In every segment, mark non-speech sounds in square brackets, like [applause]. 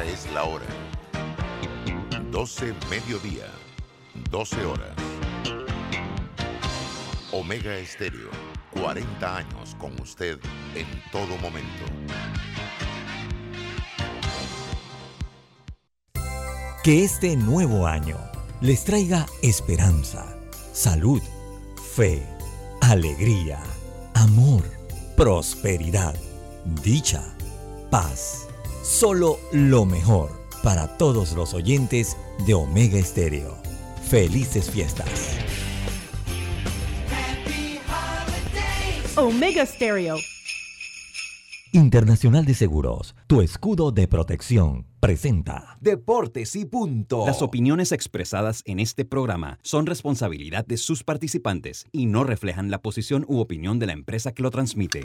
Es la hora. 12 mediodía, 12 horas. Omega Estéreo, 40 años con usted en todo momento. Que este nuevo año les traiga esperanza, salud, fe, alegría, amor, prosperidad, dicha, paz. Solo lo mejor para todos los oyentes de Omega Estéreo. Felices fiestas. Omega Stereo. Internacional de Seguros, tu escudo de protección, presenta Deportes y punto. Las opiniones expresadas en este programa son responsabilidad de sus participantes y no reflejan la posición u opinión de la empresa que lo transmite.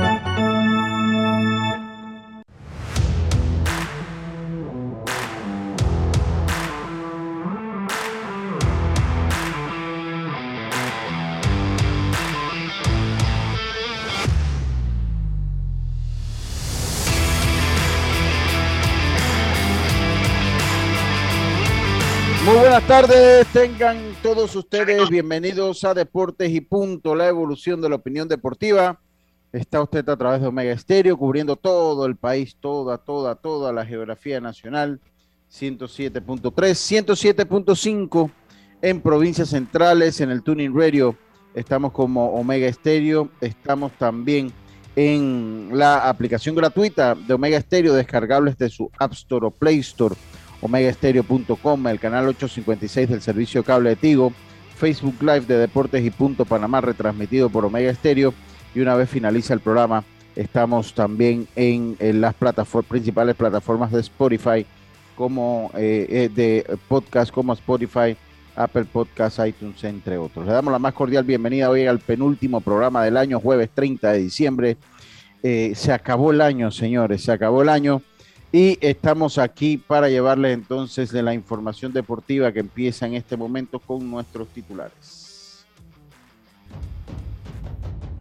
Buenas tardes, tengan todos ustedes bienvenidos a Deportes y Punto, la evolución de la opinión deportiva. Está usted a través de Omega Estéreo, cubriendo todo el país, toda, toda, toda la geografía nacional. 107.3, 107.5 en provincias centrales, en el Tuning Radio. Estamos como Omega Estéreo, estamos también en la aplicación gratuita de Omega Estéreo, descargables de su App Store o Play Store omegaestereo.com, el canal 856 del servicio cable de Tigo, Facebook Live de Deportes y Punto Panamá, retransmitido por Omega Estéreo. Y una vez finaliza el programa, estamos también en, las principales plataformas de Spotify, como eh, eh, de podcast, como Spotify, Apple Podcasts, iTunes, entre otros. Le damos la más cordial bienvenida hoy al penúltimo programa del año, jueves 30 de diciembre. Eh, se acabó el año, señores, se acabó el año. Y estamos aquí para llevarles entonces de la información deportiva que empieza en este momento con nuestros titulares.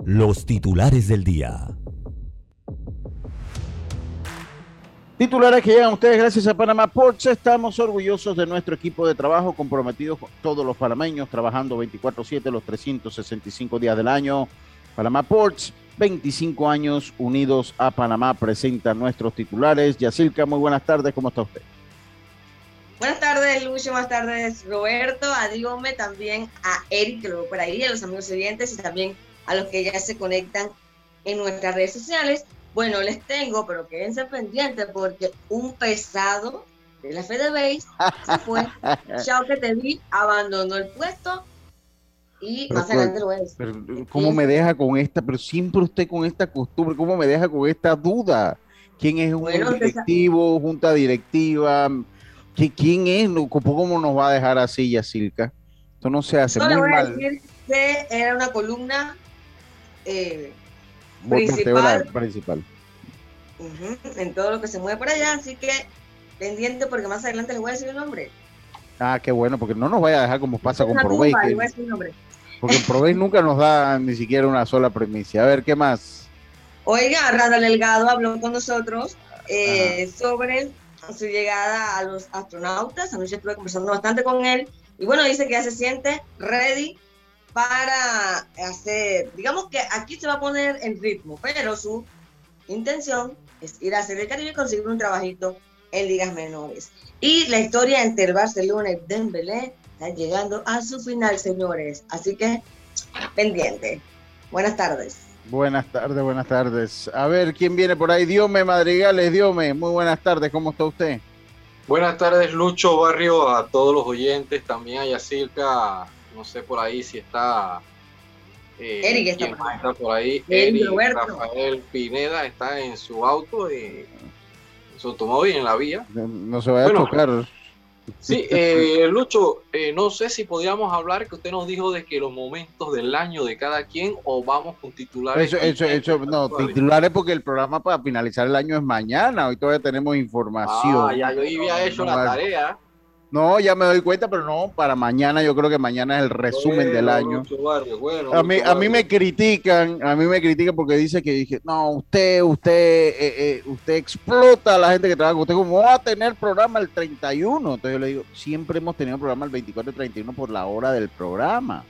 los titulares del día. Titulares que llegan a ustedes gracias a Panamá Ports. Estamos orgullosos de nuestro equipo de trabajo, comprometidos con todos los panameños, trabajando 24-7 los 365 días del año. Panamá Ports, 25 años unidos a Panamá, presenta nuestros titulares. Yacilca, muy buenas tardes, ¿cómo está usted? Buenas tardes, Lucho. Buenas tardes, Roberto. A Dígame también a Eric, que lo veo por ahí, a los amigos oyentes y también a los que ya se conectan en nuestras redes sociales. Bueno, les tengo, pero quédense pendientes porque un pesado de la FedeBase se fue. [laughs] Chao que te vi, abandonó el puesto y Pero, más adelante lo voy a decir. pero, ¿Cómo me deja con esta? Pero siempre usted con esta costumbre, ¿cómo me deja con esta duda? ¿Quién es un Bueno, usted directivo, junta directiva? ¿Qui- ¿Quién es? No, ¿Cómo nos va a dejar así, Yacilca? Esto no se hace le muy voy a mal. decir que era una columna eh, principal. principal. ujú, en todo lo que se mueve por allá, así que pendiente porque más adelante les voy a decir el nombre. Ah, qué bueno, porque no nos vaya a dejar como pasa con nombre. porque en Provey nunca nos da ni siquiera una sola premisa. A ver, ¿qué más? Oiga, Randall Delgado habló con nosotros eh, sobre su llegada a los astronautas. Anoche estuve conversando bastante con él. Y bueno, dice que ya se siente ready para hacer, digamos que aquí se va a poner en ritmo, pero su intención es ir a hacer el Caribe y conseguir un trabajito en ligas menores. Y la historia entre el Barcelona y Dembélé está llegando a su final, señores. Así que pendiente. Buenas tardes. Buenas tardes, buenas tardes. A ver, ¿quién viene por ahí? Diome Madrigales, Diome. Muy buenas tardes, ¿cómo está usted? Buenas tardes, Lucho Barrio, a todos los oyentes, también a Yacirca, no sé por ahí si está. eh, Eric está ¿quién por más está por ahí. Eric Roberto. Rafael Pineda está en su auto, y, su automóvil, en la vía. No se vaya Bueno. a chocar. Sí, eh, Lucho, eh, no sé si podríamos hablar que usted nos dijo de que los momentos del año de cada quien o vamos con titulares. Eso, eso, eso, no, titulares porque el programa para finalizar el año es mañana. Hoy todavía tenemos información. Ah, ya yo había hecho la tarea. No, ya me doy cuenta, pero no, para mañana yo creo que mañana es el resumen del año. a, mí, a mí me critican, a mí me critican porque dice que dije, no, usted, usted, eh, eh, usted explota a la gente que trabaja con usted, ¿cómo va a tener programa el 31? Entonces yo le digo, siempre hemos tenido programa el 24 y 31 por la hora del programa.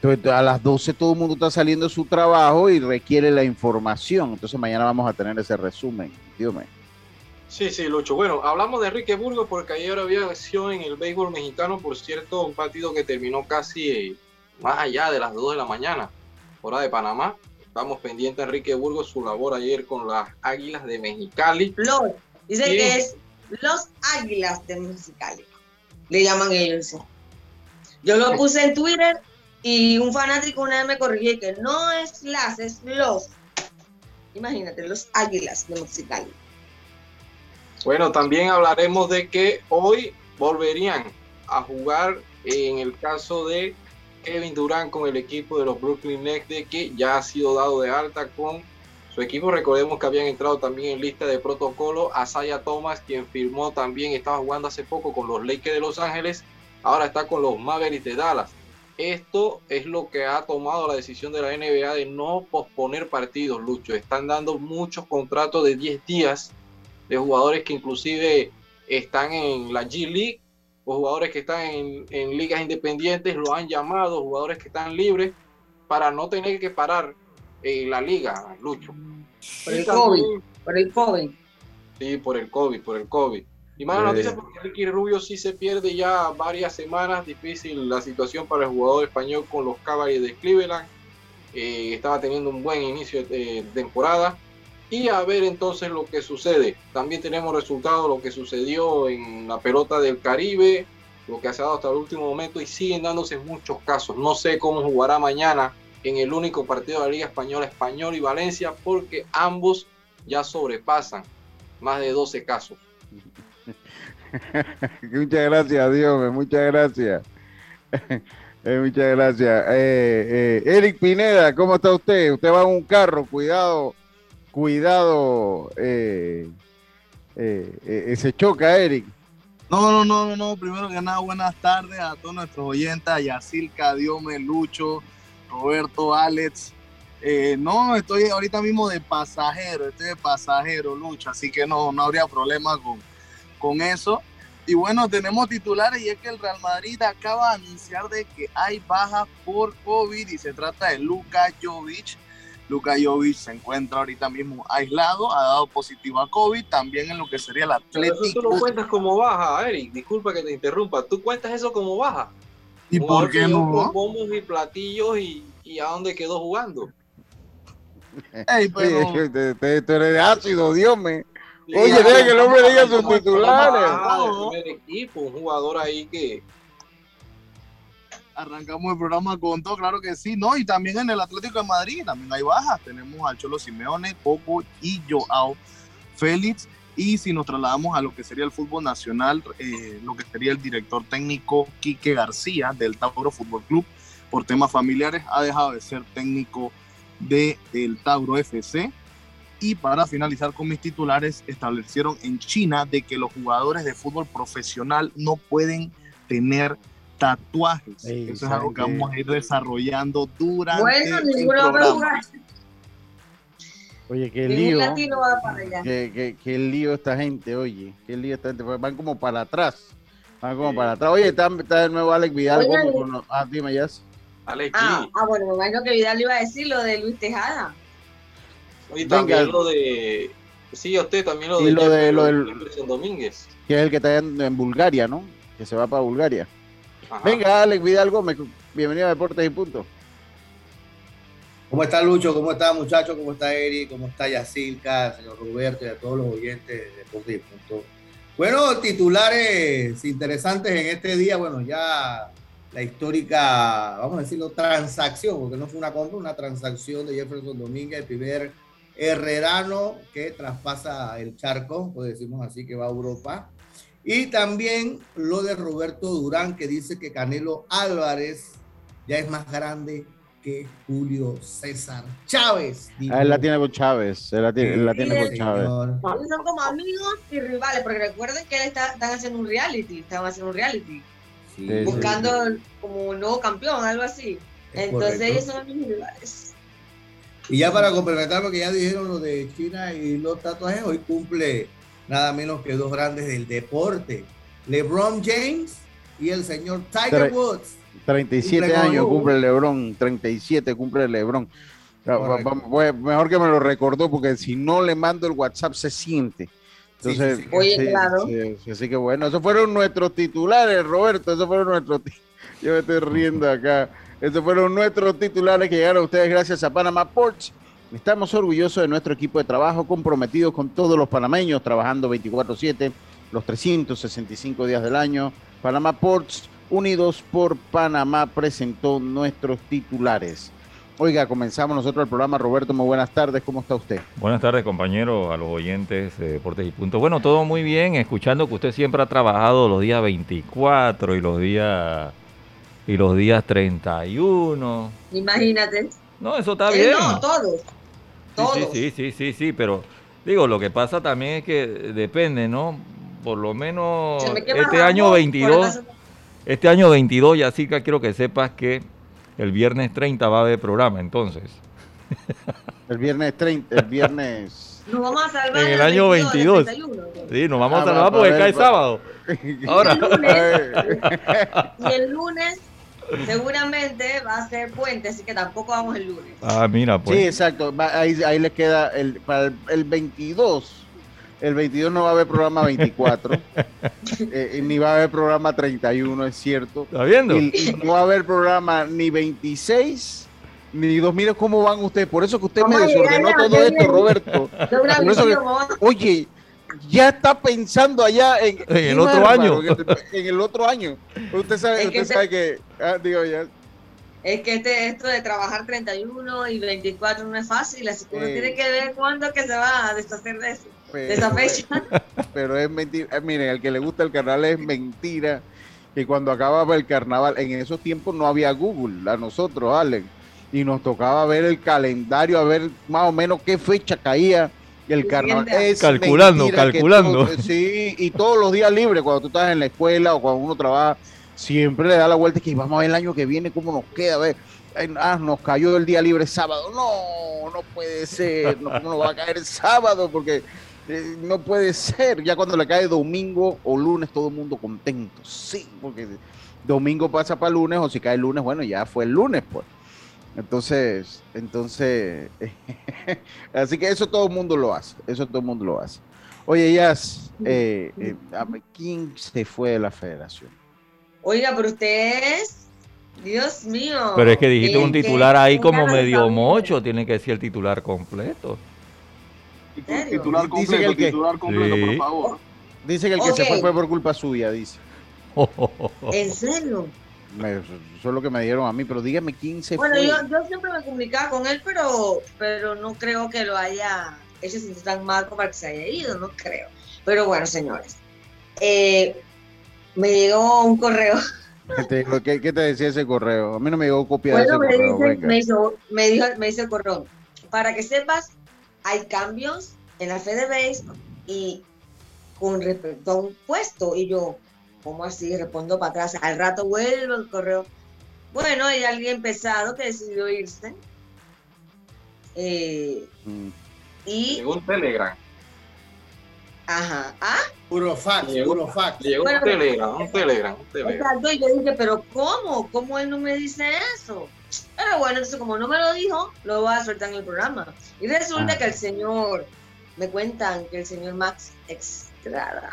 Entonces a las 12 todo el mundo está saliendo de su trabajo y requiere la información. Entonces mañana vamos a tener ese resumen. Dígame. Sí, sí, Lucho. Bueno, hablamos de Enrique Burgos porque ayer había acción en el béisbol mexicano, por cierto, un partido que terminó casi eh, más allá de las 2 de la mañana, hora de Panamá. Estamos pendientes Enrique Burgos, su labor ayer con las Águilas de Mexicali. Los, dice que es los Águilas de Mexicali. Le llaman ellos. Yo lo puse en Twitter y un fanático una vez me corrigió que no es las, es los. Imagínate, los Águilas de Mexicali. Bueno, también hablaremos de que hoy volverían a jugar en el caso de Kevin Durant con el equipo de los Brooklyn Nets, de que ya ha sido dado de alta con su equipo. Recordemos que habían entrado también en lista de protocolo a Saya Thomas, quien firmó también, estaba jugando hace poco con los Lakers de Los Ángeles, ahora está con los Mavericks de Dallas. Esto es lo que ha tomado la decisión de la NBA de no posponer partidos, Lucho. Están dando muchos contratos de 10 días de jugadores que inclusive están en la G League o jugadores que están en, ligas independientes, lo han llamado, jugadores que están libres, para no tener que parar en la liga, Lucho. Por el COVID, por el COVID. Sí, por el COVID, por el COVID. Y mala noticia porque Ricky Rubio sí se pierde ya varias semanas, difícil la situación para el jugador español con los Cavaliers de Cleveland. Eh, estaba teniendo un buen inicio de temporada y a ver entonces lo que sucede. También tenemos resultados lo que sucedió en la pelota del Caribe, lo que ha dado hasta el último momento y siguen dándose muchos casos. No sé cómo jugará mañana en el único partido de la Liga Española, Español y Valencia, porque ambos ya sobrepasan más de 12 casos. [laughs] muchas gracias, Dios, muchas gracias. [laughs] Eh, muchas gracias. Eh, eh, Eric Pineda, ¿cómo está usted? Usted va en un carro, cuidado cuidado, eh, eh, eh, se choca, Eric. No, no, no, no, primero que nada, buenas tardes a todos nuestros oyentes, a Yacilca, Diome, Lucho, Roberto, Alex. no, estoy ahorita mismo de pasajero, estoy de pasajero, Lucho, así que no, no habría problema con, con eso. Y bueno, tenemos titulares y es que el Real Madrid acaba de anunciar de que hay bajas por COVID y se trata de Luka Jovic, Luka Jovic se encuentra ahorita mismo aislado, ha dado positivo a COVID, también en lo que sería el Atlético. Eso lo cuentas como baja, Eric, disculpa que te interrumpa, tú cuentas eso como baja. ¿Y por qué no? Con bombos y platillos y, y, a dónde quedó jugando. Ey, pero... te, te, eres ácido, Dios me. Oye, deja que el hombre diga sus titulares. Ah, equipo, un jugador ahí que, arrancamos el programa con todo, claro que sí, ¿no? Y también en el Atlético de Madrid también hay bajas. Tenemos al Cholo Simeone, Coco y Joao Félix. Y si nos trasladamos a lo que sería el fútbol nacional, eh, lo que sería el director técnico Quique García del Tauro Fútbol Club, por temas familiares, ha dejado de ser técnico del el Tauro FC. Y para finalizar con mis titulares, establecieron en China de que los jugadores de fútbol profesional no pueden tener tatuajes. Eso es algo que, vamos a ir desarrollando durante bueno, el programa. Oye, qué lío. Qué, qué, lío esta gente, oye. Qué lío esta gente. Van como para atrás. Van como para atrás. Oye, está, está de nuevo Alex Vidal. ¿cómo, ah, dime, ya. Alex ah, ah, bueno, me imagino que Vidal iba a decir lo de Luis Tejada. Oye, también lo de. Sí, usted también lo de. Lo de lo del. Domínguez. Que es el que está en Bulgaria, ¿no? Que se va para Bulgaria. Venga, Alex Vidalgo, bienvenido a Deportes y Punto. ¿Cómo está Lucho? ¿Cómo está muchachos? ¿Cómo está Eri? ¿Cómo está Yacilca, señor Roberto y a todos los oyentes de Deportes y Punto? Bueno, titulares interesantes en este día. Bueno, ya la histórica, vamos a decirlo, transacción, porque no fue una compra, una transacción de Jefferson Domínguez, el primer herrerano que traspasa el charco, pues decimos así, que va a Europa Y también lo de Roberto Durán, que dice que Canelo Álvarez ya es más grande que Julio César Chávez. Ah, él la tiene con Chávez. Él la tiene, él la tiene con Chávez. Ellos son como amigos y rivales, porque recuerden que él está, están haciendo un reality, están haciendo un reality, Sí, buscando como un nuevo campeón, algo así. Es Entonces correcto. ellos son amigos y rivales. Y ya para complementar lo que ya dijeron los de China y los tatuajes, hoy cumple nada menos que dos grandes del deporte, LeBron James y el señor Tiger Tre- Woods. 37 Cumple con- años cumple Lebron, 37 cumple Lebron. Correcto. mejor que me lo recordó porque si no le mando el WhatsApp se siente. Entonces, Sí, sí, sí. Oye, claro. sí, sí, así que bueno, esos fueron nuestros titulares, Roberto, esos fueron nuestros [laughs] Yo me estoy riendo acá. Esos fueron nuestros titulares que llegaron a ustedes gracias a Panama Ports. Estamos orgullosos de nuestro equipo de trabajo, comprometidos con todos los panameños, trabajando 24/7, los 365 días del año. Panama Ports, unidos por Panamá, presentó nuestros titulares. Oiga, comenzamos nosotros el programa. Roberto, muy buenas tardes, ¿cómo está usted? Buenas tardes, compañeros, a los oyentes de Deportes y Punto. Bueno, todo muy bien, escuchando que usted siempre ha trabajado los días 24 y los días y los días 31. Imagínate. No, eso está Él bien. no, todos. Sí, Todos. Sí, sí, sí, sí, sí, pero digo, lo que pasa también es que depende, ¿no? Por lo menos este la año voz, por 22, acaso- este año 22, Yacica, quiero que sepas que el viernes 30 va a haber programa, entonces. [laughs] El viernes 30, el viernes... [laughs] Nos vamos a salvar En el año 22, 22. del 31. Sí, nos vamos Ah, a va, salvar va, porque cae sábado. [laughs] Ahora. El lunes, y el lunes seguramente va a ser puente, así que tampoco vamos el lunes. Ah, mira, pues. Sí, exacto. Va- ahí, ahí les queda el, para el, el 22. El 22 no va a haber programa 24. [laughs] eh, ni va a haber programa 31, es cierto. ¿Está viendo? Y, y no va a haber programa ni 26 ni 2. Mire cómo van ustedes. Por eso que usted me desordenó ya, todo ya esto. Roberto. Por eso que- Oye, ya está pensando allá en, el otro año. En el, otro año. Usted sabe, Es usted que te- sabe que. ah, digo, ya, Es que este, esto de trabajar 31 y 24 no es fácil, así que uno Eh. tiene que ver cuándo que se va a deshacer de eso, de esa fecha. [laughs] pero es mentira. Eh, miren, el que le gusta el carnaval es mentira. Que cuando acababa el carnaval, en esos tiempos no había Google, a nosotros, Allen. Y nos tocaba ver el calendario, a ver más o menos qué fecha caía el El carnaval. Es Calculando, calculando. todo- sí, y todos los días libres, cuando tú estás en la escuela o cuando uno trabaja, siempre le da la vuelta y que vamos a ver el año que viene cómo nos queda. A ver, ah, nos cayó el día libre sábado. No, no puede ser. No, ¿Cómo nos va a caer el sábado? Porque eh, no puede ser. Ya cuando le cae domingo o lunes, todo el mundo contento. Sí, porque domingo pasa para lunes o si cae lunes, bueno, ya fue el lunes, pues. Entonces, entonces, [laughs] así que eso todo el mundo lo hace. Eso todo el mundo lo hace. Oye, Jazz, eh, eh, ¿quién se fue de la federación? Oiga, pero usted es, Dios mío. Pero es que dijiste un titular ahí como medio mocho, tiene que decir el titular completo. Titular Dice completo, que el que- titular completo, Sí. por favor. Dice que el que se fue fue por culpa suya, dice. [laughs] ¿En serio? Me- eso es lo que me dieron a mí, pero dígame quién se Bueno, fue. yo, yo siempre me comunicaba con él, pero, pero no creo que lo haya hecho sentir tan mal como para que se haya ido, no creo. Pero bueno, señores, eh, me llegó un correo. ¿Qué te, qué- qué te decía ese correo? A mí no me llegó copia Bueno, de me, ese correo. dice, me, hizo, me, dijo, me dice el correo. Para que sepas, hay cambios en la FedeBase y con respecto a un puesto. Y yo, ¿cómo así? Respondo para atrás. Al rato vuelvo el correo. Bueno, hay alguien pesado que decidió irse. Eh, Mm. y, Llegó un Telegram. ajá, ah, Puro fax, Llegó- puro fax. Llegó Bueno, un Telegram, un Telegram, un Telegram. exacto. Y yo dije, pero ¿cómo? ¿Cómo él no me dice eso? Pero bueno, entonces como no me lo dijo, lo voy a soltar en el programa. Y resulta Ah. que el señor, me cuentan que el señor Max Estrada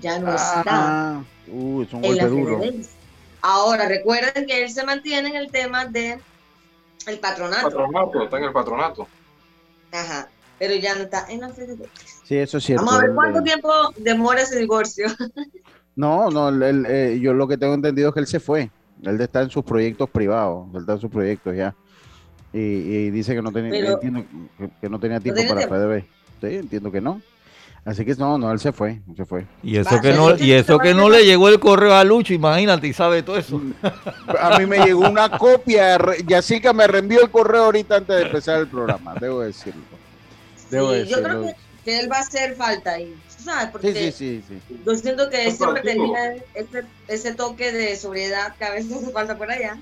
ya no está Ah, uh, es un en golpe la duro. Ahora, recuerden que él se mantiene en el tema de el patronato. Patronato, está en el patronato. Ajá. Pero ya no está en la. Sí, eso es cierto. Vamos a ver cuánto tiempo demora ese divorcio. [laughs] No, no, él- él, eh, yo lo que tengo entendido es que él se fue. Él está en sus proyectos privados, él está en sus proyectos ya. Y, y dice que no tenía, Pero- entiendo que, que no tenía tiempo para tiempo. FDB. Sí, entiendo que no. Así que no, no, él se fue, se fue. Y eso que no, y eso que no le llegó el correo a Lucho, imagínate, y sabe todo eso. [laughs] A mí me llegó una copia, Yacirca me reenvió el correo ahorita antes de empezar el programa, debo decirlo. Debo sí, decirlo. Yo creo que, él va a hacer falta ahí, ¿sabes? Porque sí, sí, sí, sí. Yo siento que siempre tenía ese, ese toque de sobriedad que a veces hace falta por allá.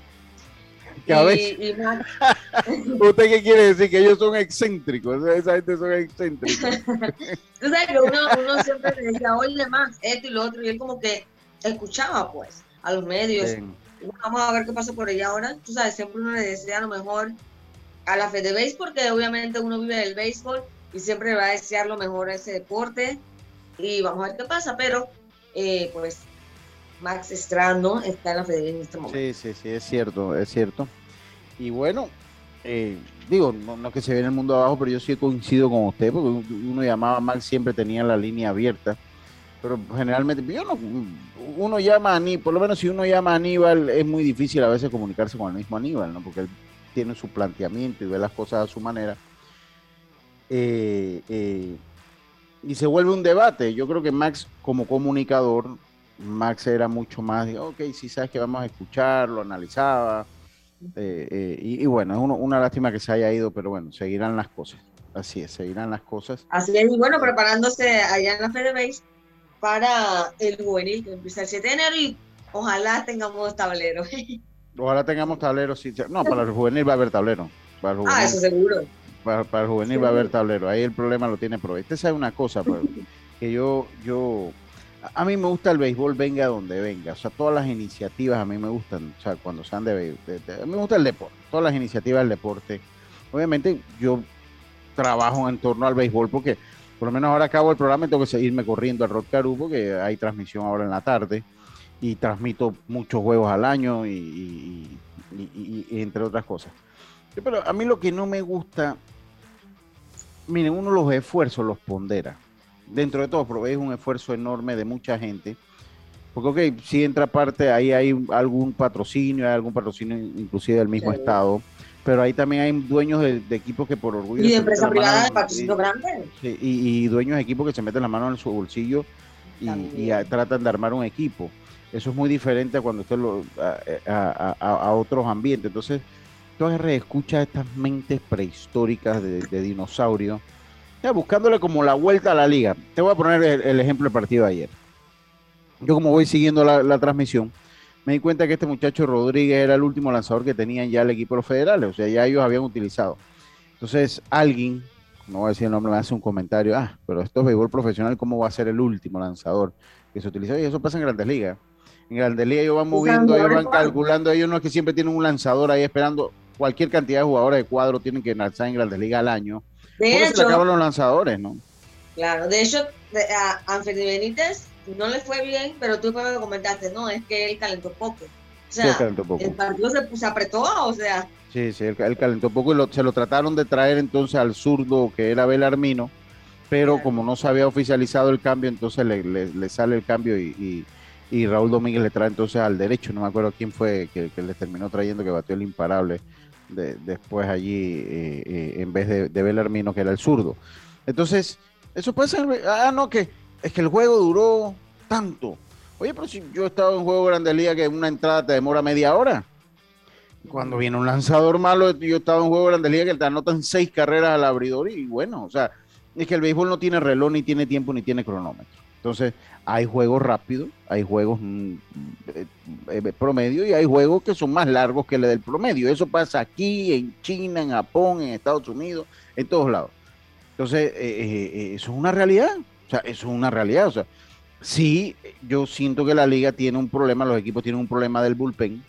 [laughs] ¿Usted qué quiere decir? Que ellos son excéntricos. Esa gente son excéntricos. [laughs] Tú sabes que uno, uno siempre le decía, oye, más esto y lo otro, y él como que escuchaba, pues, a los medios. Vamos a ver qué pasa por allá ahora. Tú sabes, siempre uno le desea a lo mejor a la Fede Base, porque obviamente uno vive del béisbol y siempre va a desear lo mejor a ese deporte. Y vamos a ver qué pasa, pero eh, pues Max Estrano está en la Federación en este momento. Sí, sí, sí, es cierto, es cierto. Y bueno, eh, digo, no, que se ve en el mundo abajo, pero yo sí coincido con usted, porque uno llamaba Max, siempre tenía la línea abierta. Pero generalmente, yo no, uno llama a Aníbal, por lo menos si uno llama a Aníbal, es muy difícil a veces comunicarse con el mismo Aníbal, ¿no? Porque él tiene su planteamiento y ve las cosas a su manera. Eh, eh, y se vuelve un debate. Yo creo que Max, como comunicador, Max era mucho más, ok, si sabes que vamos a escucharlo, analizaba. Eh, eh, y, bueno, es una lástima que se haya ido, pero bueno, seguirán las cosas. Así es, seguirán las cosas. Así es, y bueno, preparándose allá en la FedeBase para el juvenil que empieza el 7 de enero y ojalá tengamos tablero. [laughs] Ojalá tengamos tablero, sí. No, para el juvenil va a haber tablero. ah, eso seguro. Para, el juvenil va a haber tablero. Ahí el problema lo tiene Pro. Este sabe una cosa, pues, [laughs] que yo, yo a mí me gusta el béisbol, venga donde venga. O sea, todas las iniciativas a mí me gustan. O sea, cuando sean de, de, a mí me gusta el deporte. Todas las iniciativas del deporte. Obviamente, yo trabajo en torno al béisbol porque, por lo menos ahora acabo el programa y tengo que irme corriendo al Rod Caru porque hay transmisión ahora en la tarde y transmito muchos juegos al año y, entre otras cosas. Pero a mí lo que no me gusta, miren, uno los esfuerzos los pondera dentro de todo, pero es un esfuerzo enorme de mucha gente. Porque, ok, si entra parte, ahí hay algún patrocinio, hay algún patrocinio inclusive del mismo Estado, pero ahí también hay dueños de, equipos que por orgullo... Y de empresas privadas de patrocinio grande. y, dueños de equipos que se meten la mano en su bolsillo y, tratan de armar un equipo. Eso es muy diferente a cuando usted lo, a, otros ambientes. Entonces, tú escucha estas mentes prehistóricas de, de dinosaurios buscándole como la vuelta a la liga. Te voy a poner el, ejemplo del partido de ayer. Yo como voy siguiendo la, transmisión, me di cuenta que este muchacho Rodríguez era el último lanzador que tenían ya el equipo de los federales, o sea, ya ellos habían utilizado. Entonces, alguien, no voy a decir el nombre, me hace un comentario, ah, pero esto es béisbol profesional, ¿cómo va a ser el último lanzador que se utilizó? Y eso pasa en Grandes Ligas. En Grandes Ligas ellos van moviendo, ellos van calculando, ellos no es que siempre tienen un lanzador ahí esperando, cualquier cantidad de jugadores de cuadro tienen que lanzar en Grandes Ligas al año de hecho, se acaban los lanzadores, ¿no? Claro, de hecho, a Anthony Benítez no le fue bien, pero tú me comentaste, no, es que él calentó poco. O sea, el partido se, apretó, o sea. Sí, sí, él, calentó poco y se lo trataron de traer entonces al zurdo que era Belarmino, pero como no se había oficializado el cambio, entonces le, sale el cambio y, Raúl Domínguez le trae entonces al derecho, no me acuerdo quién fue que, que le terminó trayendo, que batió el imparable después allí eh, eh, en vez de, de Belarmino, que era el zurdo. Entonces, eso puede ser, ah, no, que es que el juego duró tanto. Oye, pero si yo he estado en juego Grande Liga que una entrada te demora media hora. Cuando viene un lanzador malo, yo estaba en juego Grande Liga que te anotan seis carreras al abridor y bueno, o sea, es que el béisbol no tiene reloj, ni tiene tiempo, ni tiene cronómetro. Entonces, hay juegos rápidos, hay juegos mm, eh, eh, promedio y hay juegos que son más largos que el del promedio. Eso pasa aquí, en China, en Japón, en Estados Unidos, en todos lados. Entonces, eh, eso es una realidad. O sea, eso es una realidad. O sea, sí, yo siento que la liga tiene un problema, los equipos tienen un problema del bullpen,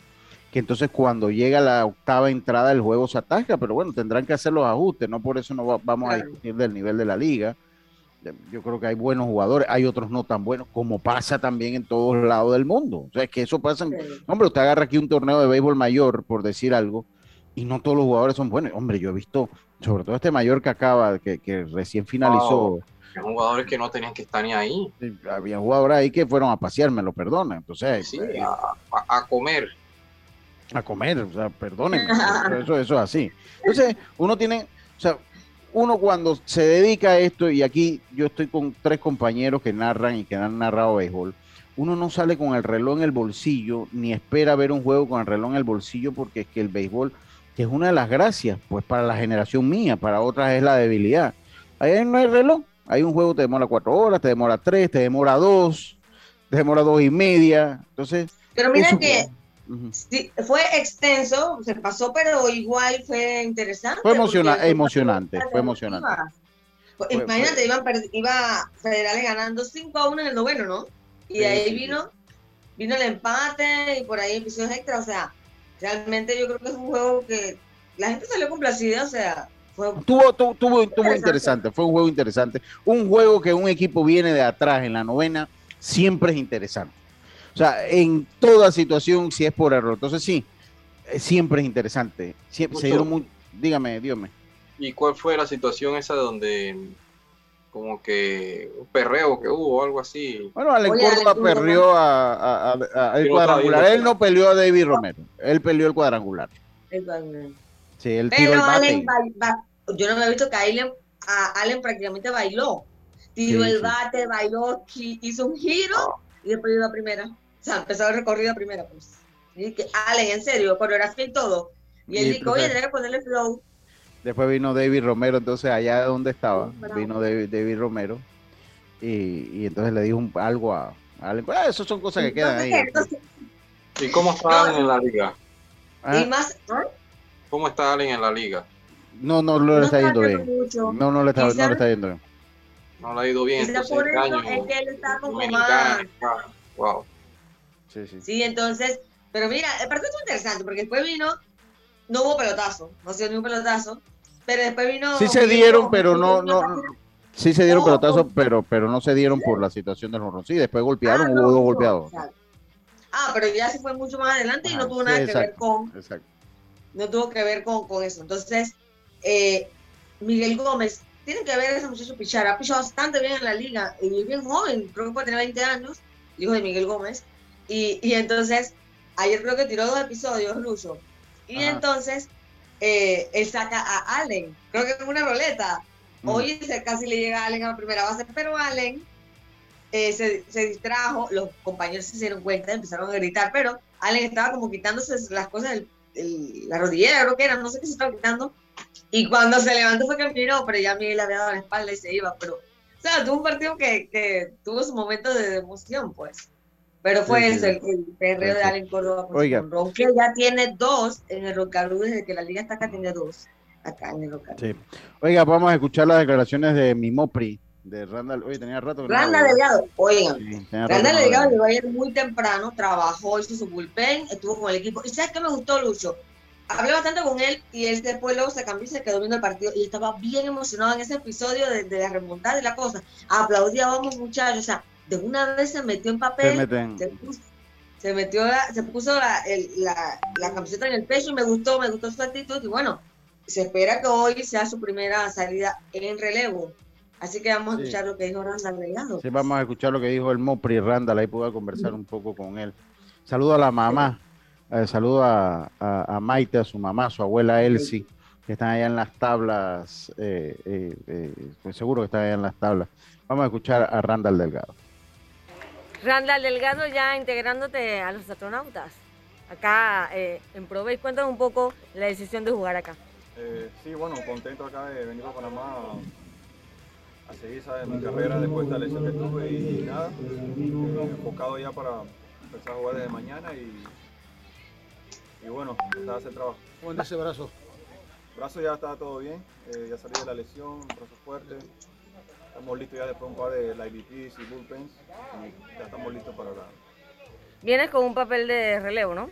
que entonces cuando llega la octava entrada el juego se ataca, pero bueno, tendrán que hacer los ajustes, no por eso no vamos a discutir del nivel de la liga yo creo que hay buenos jugadores, hay otros no tan buenos, como pasa también en todos lados del mundo. O sea, es que eso pasa. Hombre, usted agarra aquí un torneo de béisbol mayor, por decir algo, y no todos los jugadores son buenos. Hombre, yo he visto, sobre todo este mayor que acaba, que, que recién finalizó. jugadores que no tenían que estar ni ahí. había jugadores ahí que fueron a pasear, me lo perdonan. Entonces, sí, eh, a, comer. A comer, o sea, perdonen. [laughs] eso, eso es así. Entonces, uno tiene, o sea, uno cuando se dedica a esto, y aquí yo estoy con tres compañeros que narran y que han narrado béisbol, uno no sale con el reloj en el bolsillo, ni espera ver un juego con el reloj en el bolsillo, porque es que el béisbol, que es una de las gracias, pues para la generación mía, para otras es la debilidad. Ahí no hay reloj, hay un juego te demora cuatro horas, te demora tres, te demora dos, te demora dos y media, entonces... Pero mira que Sí, fue extenso, se pasó, pero igual fue interesante. Fue emocionante, emocionante, fue emocionante. imagínate, iba Federales ganando 5 a 1 en el noveno, ¿no? Y ahí vino, vino el empate y por ahí episodios extra, o sea, realmente yo creo que es un juego que la gente salió complacida, o sea, fue tuvo, tuvo, tuvo, tuvo interesante, fue un juego interesante. Un juego que un equipo viene de atrás en la novena, siempre es interesante. O sea, en toda situación, si es por error. Entonces, sí, eh, siempre es interesante. Siempre, se dieron muy... Dígame, dígame. ¿Y cuál fue la situación esa donde como que un perreo que hubo o algo así? Bueno, Allen Córdoba perreó a, a, el cuadrangular. Él no peleó a David Romero. Él peleó el cuadrangular. Sí, él tiró el bate. yo no me he visto que Allen, Allen prácticamente bailó. Tiró el bate, bailó, hizo un giro y después iba a primera sea, empezó el recorrido primero, pues. Y que, Ale, en serio, coreografía y todo. Y él dijo, oye, tenés que ponerle flow. Después vino David Romero, entonces allá donde estaba, vino David, Romero. Y, y, entonces le dijo algo a, a Allen. Ah, eso son cosas que quedan ahí. ¿Y cómo está Allen en la liga? ¿Ah? ¿Y más? ¿Cómo está Allen en la liga? No, no, no le está yendo bien. No, no le está, no le está yendo bien. No le ha ido bien. Quizá por eso es que él está como más... Wow. Sí, entonces, pero mira, el partido estuvo interesante porque después vino, no hubo pelotazo, no se dio ni un pelotazo, pero después vino. Sí se dieron, pero no, no, sí se dieron pelotazos, pero, pero no se dieron por la situación del horror. Sí, después golpearon, hubo dos golpeados. Ah, pero ya se fue mucho más adelante y no tuvo nada que ver con. Exacto. No tuvo que ver con, con eso. Entonces, eh, Miguel Gómez, tiene que ver ese muchacho pichar. Ha pichado bastante bien en la liga y bien joven, creo que puede tener 20 años, hijo de Miguel Gómez. Y, y entonces, ayer creo que tiró dos episodios, Lucho. Y entonces, eh, él saca a Allen, creo que es una roleta. Mm. Hoy se casi le llega a Allen a la primera base, pero Allen eh, se, se, distrajo, los compañeros se dieron cuenta, empezaron a gritar, pero Allen estaba como quitándose las cosas, el, la rodillera creo que era, no sé qué se estaba quitando. Y cuando se levantó fue que miró, pero ya Miguel le había dado la espalda y se iba. Pero, o sea, tuvo un partido que, que tuvo su momento de emoción, pues. Pero fue eso, el, perreo de Allen Córdoba Oiga. con que ya tiene dos en el Rocabru, desde que la liga está acá tiene dos acá en el Rocabru. Sí. Oiga, vamos a escuchar las declaraciones de Mimopri, de Randall. Oye, tenía rato. Randall Delgado, oiga. Sí, Randall Delgado llegó ayer muy temprano, trabajó, hizo su bullpen, estuvo con el equipo. ¿Y sabes qué me gustó, Lucho? Hablé bastante con él y él después luego se cambió y se quedó viendo el partido y estaba bien emocionado en ese episodio de, de la remontada y la cosa. Aplaudía, vamos muchachos, o sea, de una vez se metió en papel, se, puso, se metió se puso la, la, camiseta en el pecho y me gustó, me gustó su actitud y bueno, se espera que hoy sea su primera salida en relevo. Así que vamos a escuchar lo que dijo Randall Delgado. Sí, vamos a escuchar lo que dijo el Mopri Randall, ahí puedo conversar un poco con él. Saludo a la mamá, eh, saludo a, a, Maite, a su mamá, a su abuela Elsie, que están allá en las tablas, eh, eh, pues seguro que están allá en las tablas. Vamos a escuchar a Randall Delgado. Randall Delgado ya integrándote a los astronautas acá eh, en Provey. Cuéntanos un poco la decisión de jugar acá. Eh, sí, bueno, contento acá de venir a Panamá a, seguir mi carrera después de esta lesión que tuve y, nada, eh, enfocado ya para empezar a jugar desde mañana y, y bueno, empezar a hacer trabajo. ¿Cómo anda ese brazo? Brazo ya está todo bien, ya salí de la lesión, brazo fuerte, Estamos listos ya después de un par de live y bullpens y ya estamos listos para la... Vienes con un papel de relevo, ¿no?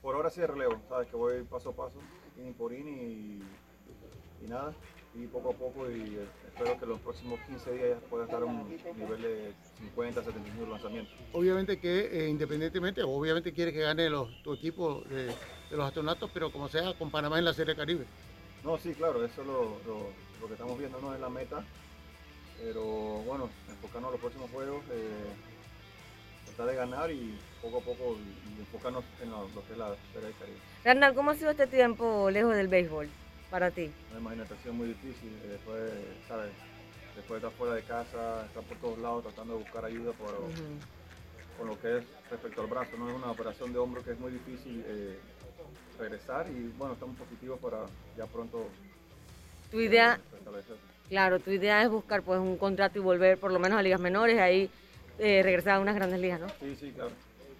Por ahora sí de relevo, sabes que voy paso a paso, in por in y, y nada, y poco a poco y espero que los próximos 15 días ya pueda estar a un nivel de 50, 75 lanzamientos. Obviamente que eh, independientemente, obviamente quiere que gane los, tu equipo de, de, los astronautas, pero como sea con Panamá en la Serie Caribe. No, sí, claro, eso es lo, lo, lo que estamos viendo, ¿no? Es la meta pero bueno, enfocarnos en los próximos juegos, eh, tratar de ganar y poco a poco enfocarnos en lo, que es la Serie del Caribe. Randall, ¿cómo ha sido este tiempo lejos del béisbol? para ti. Una imaginación muy difícil. eh, Después, ¿sabes? Después de estar fuera de casa, estar por todos lados tratando de buscar ayuda por, con lo que es respecto al brazo. No es una operación de hombro que es muy difícil eh, regresar y bueno, estamos positivos para ya pronto Tu idea. Claro, tu idea es buscar pues un contrato y volver por lo menos a ligas menores, ahí eh, regresar a unas grandes ligas, ¿no? Sí, sí, claro.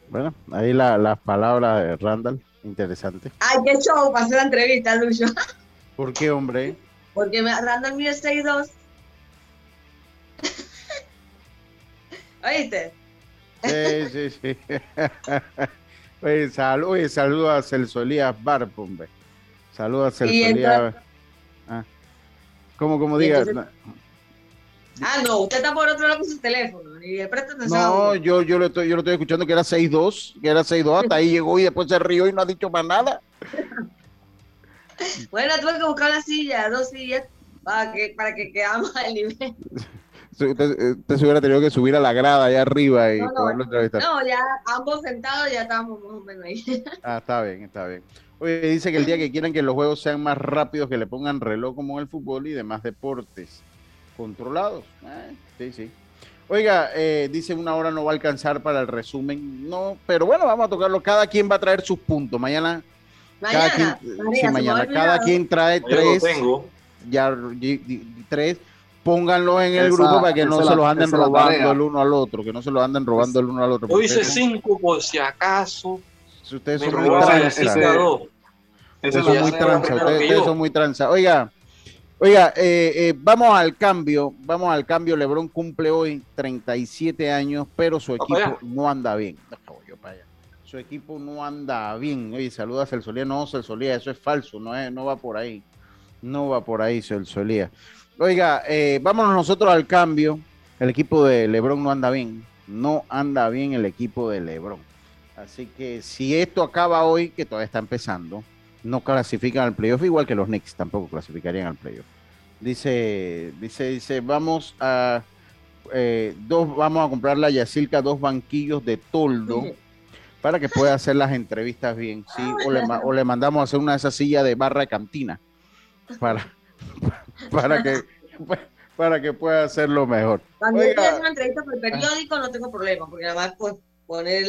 Bueno, ahí la- las palabras de Randall, interesante. Ay, qué show para hacer la entrevista, Lucho. [laughs] ¿Por qué, hombre? Porque me Randall mide 6'2". [laughs] ¿Oíste? Sí, sí, sí. [laughs] Oye, sal- oye, saludo a Celso Elías Barpo, hombre. Saludo a Celso Elías. Entonces- Ah. ¿Cómo, cómo Y diga? entonces- Ah, no, usted está por otro lado con su teléfono. Presta atención. a No, yo, yo, lo estoy, yo lo estoy escuchando que era 6-2, que era 6-2, hasta ahí llegó y después se rió y no ha dicho más nada. [laughs] Bueno, tuve que buscar una silla, dos sillas, para que, para que quedamos al nivel. [laughs] Usted, usted se hubiera tenido que subir a la grada allá arriba y No, no, poderlo entrevistar. No, ya ambos sentados ya estábamos más o menos ahí. [laughs] Ah, está bien, está bien. Oye, dice que el día que quieran que los juegos sean más rápidos, que le pongan reloj como en el fútbol y demás deportes controlados. Eh, sí, sí. Oiga, eh, dice una hora no va a alcanzar para el resumen. No, pero bueno, vamos a tocarlo. Cada quien va a traer sus puntos. Mañana, cada Mañana, quien, María, sí, mañana, cada quien trae Yo tres. tengo. Ya, y- y- tres. Pónganlos en el Esa- grupo para que no se la- los anden robando el uno al otro, que no se los anden robando el uno al otro. Yo hice cinco por si acaso. si ustedes son muy. Ese Ustedes son muy primero ustedes, son muy tranza. Oiga, oiga, eh, eh, vamos al cambio, vamos al cambio. Lebron cumple hoy 37 años, pero su equipo allá. no anda bien. No, yo para allá. Su equipo no anda bien. Oye, saluda a Celsolía. No, Celsolía, eso es falso, no, es, no va por ahí. No va por ahí, Celsolía. Oiga, eh, vámonos nosotros al cambio. El equipo de Lebron no anda bien. No anda bien el equipo de Lebron. Así que si esto acaba hoy, que todavía está empezando, no clasifican al playoff, igual que los Knicks tampoco clasificarían al playoff. Dice, dice, dice, vamos a eh, dos, vamos a comprarle a Yacilca dos banquillos de toldo para que pueda hacer las entrevistas bien, sí, o le, o le mandamos a hacer una de esas sillas de barra de cantina para, [laughs] para que para que pueda hacerlo mejor. Cuando yo hacer una entrevista por el periódico no tengo problema, porque nada más pues poner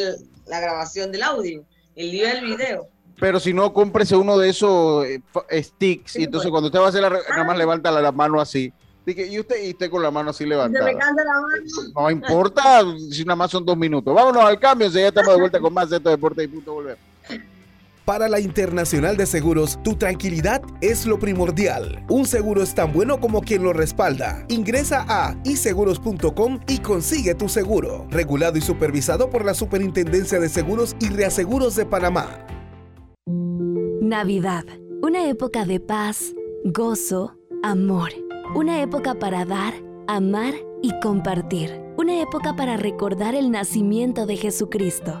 la grabación del audio, el lío del video. Pero si no, cómprese uno de esos eh, fa- sticks y entonces cuando usted va a hacer la, nada más levanta la, la mano así. Y usted y usted con la mano así Se me levantada. cansa la mano. No importa si nada más son dos minutos. Vámonos al cambio, ya estamos de vuelta con más de estos deportes y punto volver. Para la Internacional de Seguros, tu tranquilidad es lo primordial. Un seguro es tan bueno como quien lo respalda. Ingresa a iseguros.com y consigue tu seguro. Regulado y supervisado por la Superintendencia de Seguros y Reaseguros de Panamá. Navidad, una época de paz, gozo, amor. Una época para dar, amar y compartir. Una época para recordar el nacimiento de Jesucristo,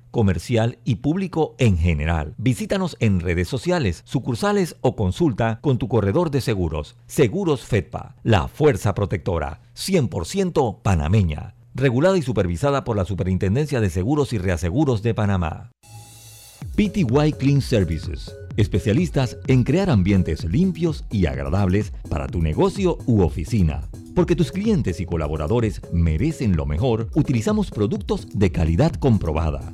comercial y público en general. Visítanos en redes sociales, sucursales o consulta con tu corredor de seguros. Seguros Fedpa, la fuerza protectora, 100% panameña, regulada y supervisada por la Superintendencia de Seguros y Reaseguros de Panamá. PTY Clean Services, especialistas en crear ambientes limpios y agradables para tu negocio u oficina. Porque tus clientes y colaboradores merecen lo mejor, utilizamos productos de calidad comprobada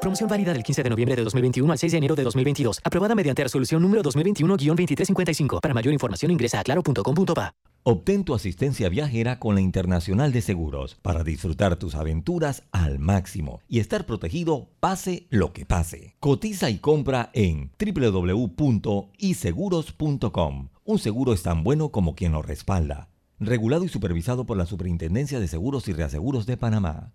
Promoción válida del 15 de noviembre de 2021 al 6 de enero de 2022. Aprobada mediante resolución número 2021-2355. Para mayor información ingresa a claro.com.pa. Obtén tu asistencia viajera con la Internacional de Seguros para disfrutar tus aventuras al máximo y estar protegido pase lo que pase. Cotiza y compra en www.iseguros.com. Un seguro es tan bueno como quien lo respalda. Regulado y supervisado por la Superintendencia de Seguros y Reaseguros de Panamá.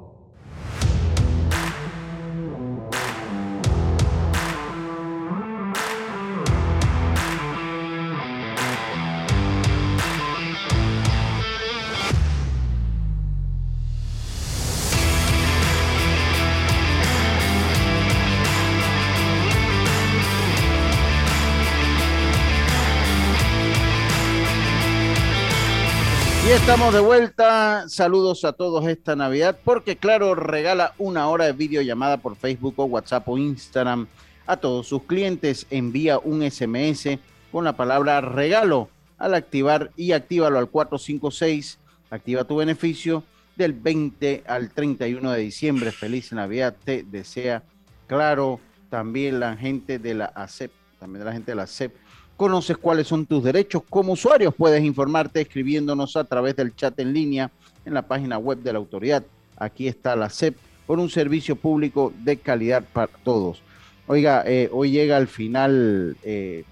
Estamos de vuelta. Saludos a todos esta Navidad, porque claro, regala una hora de videollamada por Facebook o WhatsApp o Instagram a todos sus clientes. Envía un SMS con la palabra regalo al activar y actívalo al 456. Activa tu beneficio del 20 al 31 de diciembre. Feliz Navidad. Te desea, claro, también la gente de la ACEP, también la gente de la ACEP conoces cuáles son tus derechos como usuario. Puedes informarte escribiéndonos a través del chat en línea en la página web de la autoridad. Aquí está la CEP por un servicio público de calidad para todos. Oiga, eh, hoy llega al final, eh,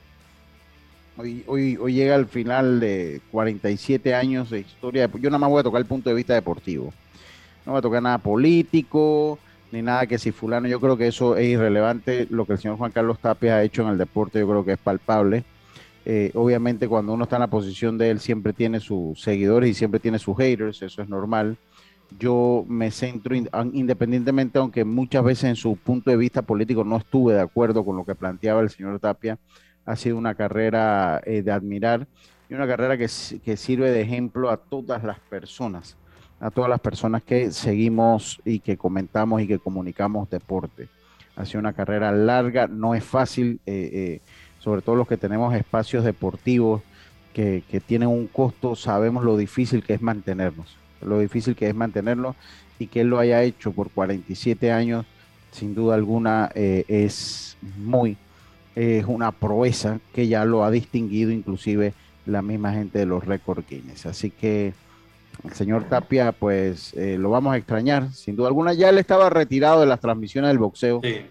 hoy, hoy, hoy, llega al final de 47 años de historia. Yo nada más voy a tocar el punto de vista deportivo. No voy a tocar nada político, ni nada que si fulano. Yo creo que eso es irrelevante. Lo que el señor Juan Carlos Tapia ha hecho en el deporte, yo creo que es palpable. Eh, obviamente cuando uno está en la posición de él siempre tiene sus seguidores y siempre tiene sus haters, eso es normal. Yo me centro independientemente, aunque muchas veces en su punto de vista político no estuve de acuerdo con lo que planteaba el señor Tapia, ha sido una carrera eh, de admirar y una carrera que, sirve de ejemplo a todas las personas, a todas las personas que seguimos y que comentamos y que comunicamos deporte. Ha sido una carrera larga, no es fácil. Eh, eh, sobre todo los que tenemos espacios deportivos que, tienen un costo, sabemos lo difícil que es mantenernos, lo difícil que es mantenerlo y que él lo haya hecho por 47 años, sin duda alguna eh, es muy, es una proeza que ya lo ha distinguido inclusive la misma gente de los récord Guinness. Así que el señor Tapia, pues eh, lo vamos a extrañar, sin duda alguna. Ya él estaba retirado de las transmisiones del boxeo. Sí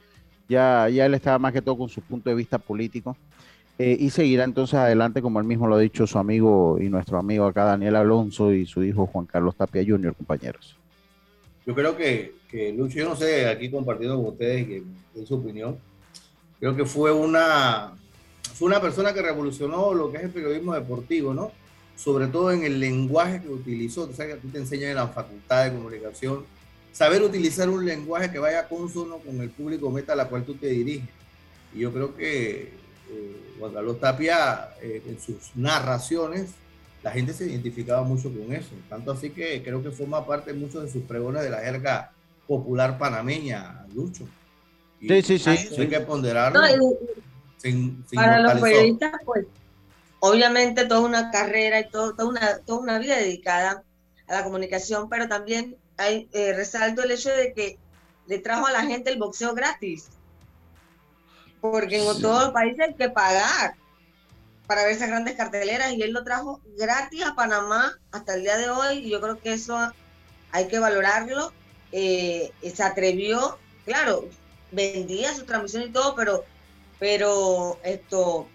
ya, ya él estaba más que todo con su punto de vista político. Eh, y seguirá entonces adelante, como él mismo lo ha dicho su amigo y nuestro amigo acá, Daniel Alonso, y su hijo Juan Carlos Tapia Jr., compañeros. Yo creo que, que Lucho, yo no sé, aquí compartiendo con ustedes que en su opinión, creo que fue una, fue una persona que revolucionó lo que es el periodismo deportivo, ¿no? Sobre todo en el lenguaje que utilizó. Tú sabes que a ti te enseñan en la facultad de comunicación saber utilizar un lenguaje que vaya consono con el público meta a la cual tú te diriges. Y yo creo que eh, Juan Carlos Tapia, eh, en sus narraciones, la gente se identificaba mucho con eso. Tanto así que creo que forma parte de muchos de sus pregones de la jerga popular panameña, Lucho. sí, sí, sí. Hay que ponderarlo. para los periodistas, pues, obviamente toda una carrera y todo, toda, una, toda una vida dedicada a la comunicación, pero también hay, eh, resalto el hecho de que le trajo a la gente el boxeo gratis. Porque en todos los países hay que pagar para ver esas grandes carteleras y él lo trajo gratis a Panamá hasta el día de hoy y yo creo que eso hay que valorarlo. Eh, se atrevió, claro, vendía su transmisión y todo, pero, pero esto,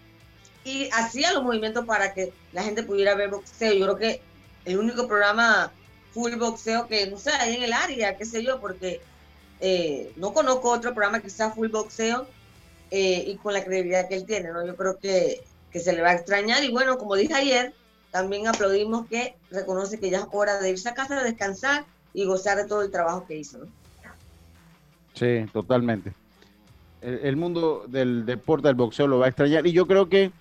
y hacía los movimientos para que la gente pudiera ver boxeo. Yo creo que el único programa full boxeo que, no sé, ahí en el área, qué sé yo, porque eh, no conozco otro programa que sea full boxeo eh, y con la credibilidad que él tiene, ¿no? Yo creo que, que se le va a extrañar y bueno, como dije ayer, también aplaudimos que reconoce que ya es hora de irse a casa, de descansar y gozar de todo el trabajo que hizo. Sí, totalmente. El mundo del deporte del boxeo lo va a extrañar y yo creo que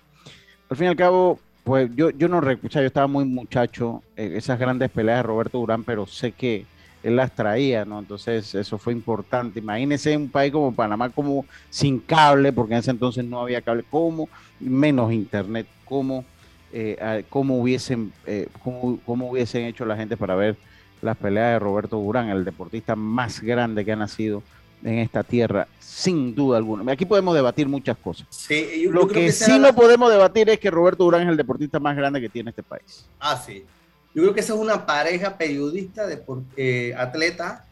al fin y al cabo pues yo, yo no recuerdo, yo estaba muy muchacho, eh, esas grandes peleas de Roberto Durán, pero sé que él las traía, ¿no? Entonces eso fue importante. Imagínense un país como Panamá, como sin cable, porque en ese entonces no había cable, como menos internet, como eh, cómo, hubiesen, eh, cómo, hubiesen hecho la gente para ver las peleas de Roberto Durán, el deportista más grande que ha nacido en esta tierra, sin duda alguna. Aquí podemos debatir muchas cosas. Sí, Lo que, sí no podemos debatir es que Roberto Durán es el deportista más grande que tiene este país. Ah, sí. Yo creo que esa es una pareja periodista, de, eh, atleta,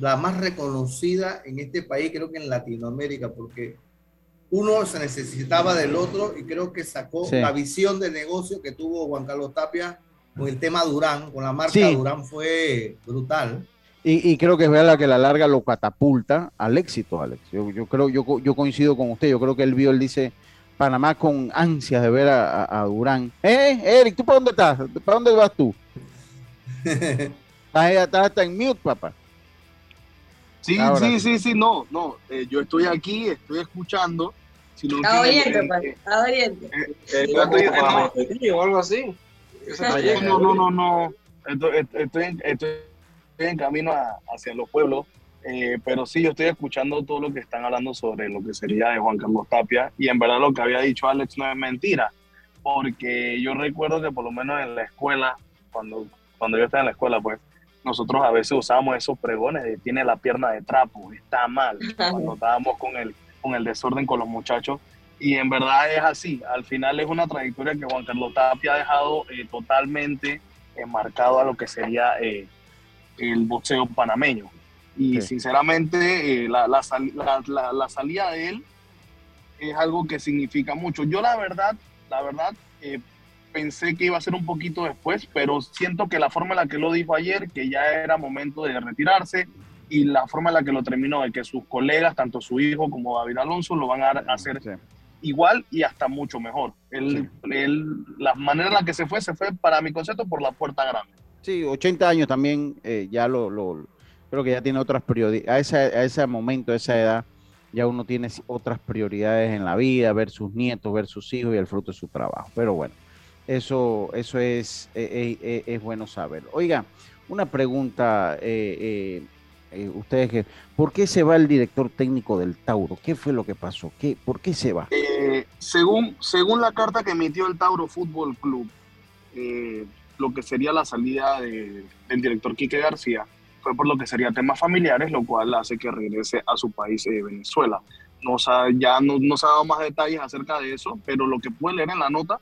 la más reconocida en este país, creo que en Latinoamérica, porque uno se necesitaba del otro y creo que sacó la visión de negocio que tuvo Juan Carlos Tapia con el tema Durán, con la marca Durán fue brutal. Y, creo que es verdad que la larga lo catapulta al éxito, Alex. Yo, creo, yo, yo coincido con usted. Yo creo que él vio, él dice, Panamá con ansias de ver a, Durán. ¿Eh, Eric, tú para dónde estás? ¿Para dónde vas tú? [laughs] estás, hasta en mute, papá. Sí, sí, sí, sí, no, no. Eh, yo estoy aquí, estoy escuchando. está oyendo, está oyendo. o algo así. No, no, no, no. Estoy, estoy, estoy en camino hacia los pueblos, eh, pero sí, yo estoy escuchando todo lo que están hablando sobre lo que sería de Juan Carlos Tapia y en verdad lo que había dicho Alex no es mentira, porque yo recuerdo que por lo menos en la escuela, cuando, cuando yo estaba en la escuela, pues nosotros a veces usábamos esos pregones de tiene la pierna de trapo, está mal, [laughs] cuando estábamos con el, con el desorden con los muchachos y en verdad es así. Al final es una trayectoria que Juan Carlos Tapia ha dejado eh, totalmente enmarcado a lo que sería eh, el boxeo panameño. Y sinceramente, eh, la, la, la, la, salida de él es algo que significa mucho. Yo la verdad, la verdad, pensé que iba a ser un poquito después, pero siento que la forma en la que lo dijo ayer, que ya era momento de retirarse, y la forma en la que lo terminó, de que sus colegas, tanto su hijo como David Alonso, lo van a hacer igual y hasta mucho mejor. Él, la manera en la que se fue, se fue para mi concepto por la puerta grande. Sí, 80 años también, eh, ya lo, lo, creo que ya tiene otras prioridades. A a ese momento, a esa edad, ya uno tiene otras prioridades en la vida, ver sus nietos, ver sus hijos y el fruto de su trabajo. Pero bueno, eso, eso es, eh, eh, es bueno saber. Oiga, una pregunta, eh, ustedes que, ¿por qué se va el director técnico del Tauro? ¿Qué fue lo que pasó? ¿Qué, ¿Por qué se va? Eh, según, según la carta que emitió el Tauro Fútbol Club, eh, lo que sería la salida del director Quique García fue por lo que sería temas familiares, lo cual hace que regrese a su país, Venezuela. No, ya no, no se ha dado más detalles acerca de eso, pero lo que puede leer en la nota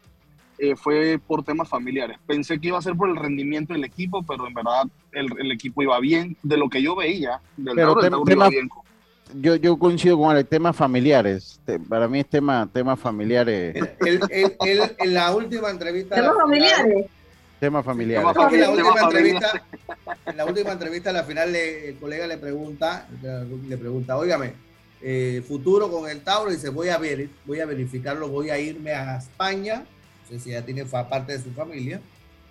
eh, fue por temas familiares. Pensé que iba a ser por el rendimiento del equipo, pero en verdad el, equipo iba bien. De lo que yo veía, del pero iba bien. Yo, yo coincido con el tema familiares. Para mí es tema, temas familiares. en la última entrevista. ¿Temas familiares? Temas familiares. En la última entrevista, en la última entrevista, a la final el colega le pregunta, le pregunta, óigame, eh, futuro con el Tauro, y dice, voy a ver, voy a verificarlo, voy a irme a España si ya tiene parte de su familia.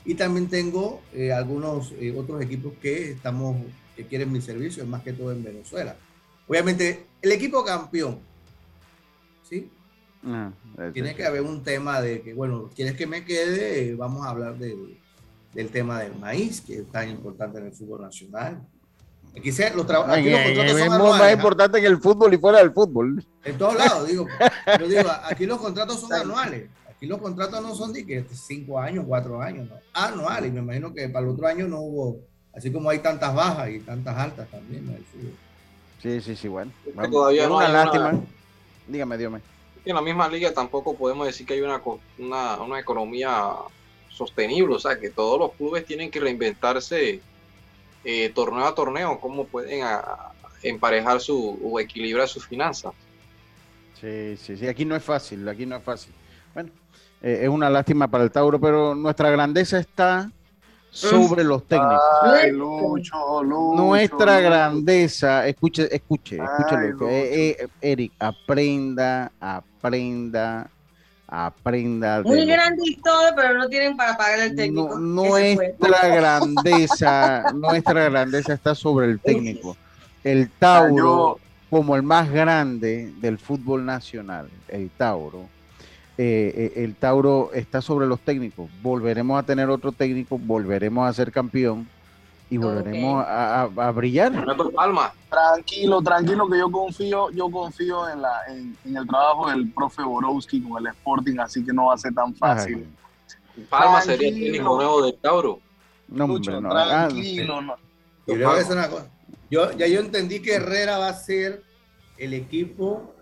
Y también tengo eh, algunos eh, otros equipos que estamos, que quieren mi servicio, más que todo en Venezuela. Obviamente, el equipo campeón, ¿sí? Ah, tiene que haber un tema de que, bueno, quieres que me quede, vamos a hablar del, del tema del maíz, que es tan importante en el fútbol nacional. Aquí, se, los, aquí los contratos son anuales, más importante que el fútbol y fuera del fútbol. En todos lados, digo. Yo digo, [laughs] aquí los contratos son anuales. Y los contratos no son de que cinco años, cuatro años, no. anuales. Y me imagino que para el otro año no hubo, así como hay tantas bajas y tantas altas también en el fútbol. Sí, sí, sí, bueno. todavía no una lástima. Dígame, Dios En la misma liga tampoco podemos decir que hay una, una, una, economía sostenible, o sea, que todos los clubes tienen que reinventarse eh, torneo a torneo, cómo pueden emparejar su o equilibrar sus finanzas. Sí, sí, sí, aquí no es fácil, aquí no es fácil. Bueno, eh, es una lástima para el Tauro, pero nuestra grandeza está sobre los técnicos. Nuestra grandeza, escuche, escuche, escuche eh, eh, Eric, aprenda, aprenda, aprenda. Muy grande y todo, pero no tienen para pagar el técnico. nuestra [laughs] grandeza, nuestra grandeza está sobre el técnico. El Tauro, como el más grande del fútbol nacional, el Tauro eh, eh, el Tauro está sobre los técnicos. Volveremos a tener otro técnico, volveremos a ser campeón y volveremos a, brillar. Tranquilo, tranquilo que yo confío, yo confío en, la, en, el trabajo del profe Borowski con el Sporting, así que no va a ser tan fácil. Palma sería el técnico nuevo del Tauro. No, Mucho, no, tranquilo. No. Yo, ya yo entendí que Herrera va a ser el equipo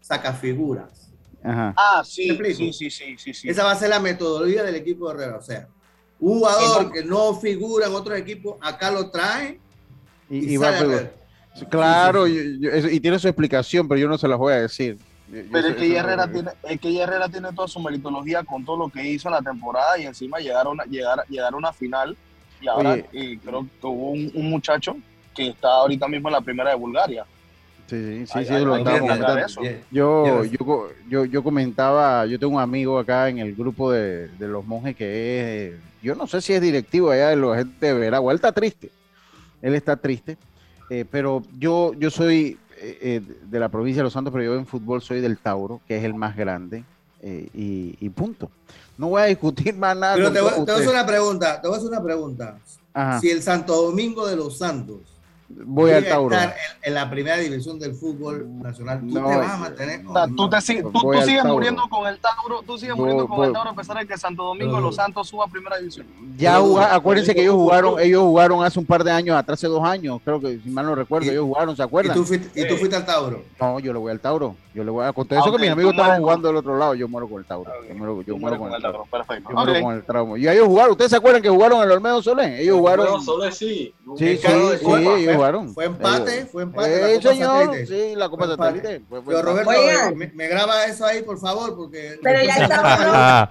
sacafiguras. Ah, sí, sí, sí, sí, sí, Esa va a ser la metodología del equipo de Herrera. O sea, jugador que no figura en otro equipo, acá lo trae y, va a Claro, y, tiene su explicación, pero yo no se la voy a decir. Pero es, que Herrera tiene, es que Herrera tiene toda su meritología con todo lo que hizo en la temporada y encima llegar a una, llegar, llegar a una final. Y ahora creo que hubo un, un muchacho que está ahorita mismo en la primera de Bulgaria. Sí, sí, sí, lo Yo, yo, yo, yo comentaba, yo tengo un amigo acá en el grupo de, los monjes que es, yo no sé si es directivo allá de la gente de Veragua, él está triste, él está triste, eh, pero yo, yo soy eh, eh, de la provincia de Los Santos, pero yo en fútbol soy del Tauro, que es el más grande, y, punto. No voy a discutir más nada. Pero te voy, a hacer una pregunta, te voy a hacer una pregunta. Si el Santo Domingo de los Santos Voy al Tauro. estar en, en la primera división del fútbol nacional. Tú No, te vas a mantener. O sea, tú, te, si- tú- tú Voy al sigues Tauro. muriendo con el Tauro, tú sigues Voy- muriendo con voy- el Tauro a pesar de que Santo Domingo de los Santos suba a primera división. Ya juga- acuérdense que ellos jugaron, ellos jugaron hace un par de años, atrás hace dos años, creo que si mal no recuerdo, ellos jugaron, ¿se acuerdan? ¿Y tú fuiste, y tú fuiste al Tauro? No, yo le voy al Tauro. Yo le voy a contar Ah, eso ok, que mis amigos estaban jugando del otro lado. Yo muero con el Tauro. Yo muero, yo muero con el Tauro. Perfecto. Yo muero con el Tauro. Y ellos jugaron. ¿Ustedes se acuerdan que jugaron en el Olmedo Solé? Ellos jugaron. Solo es sí. Sí, sí, sí, ellos jugaron. Fue empate, Ellos- fue empate. la Eh, Copa señor, Satélite. sí, la Copa Fue. Satélite. Fue- empate. Roberto, Oigan. me, me graba eso ahí, por favor, porque. Pero ya está Ah,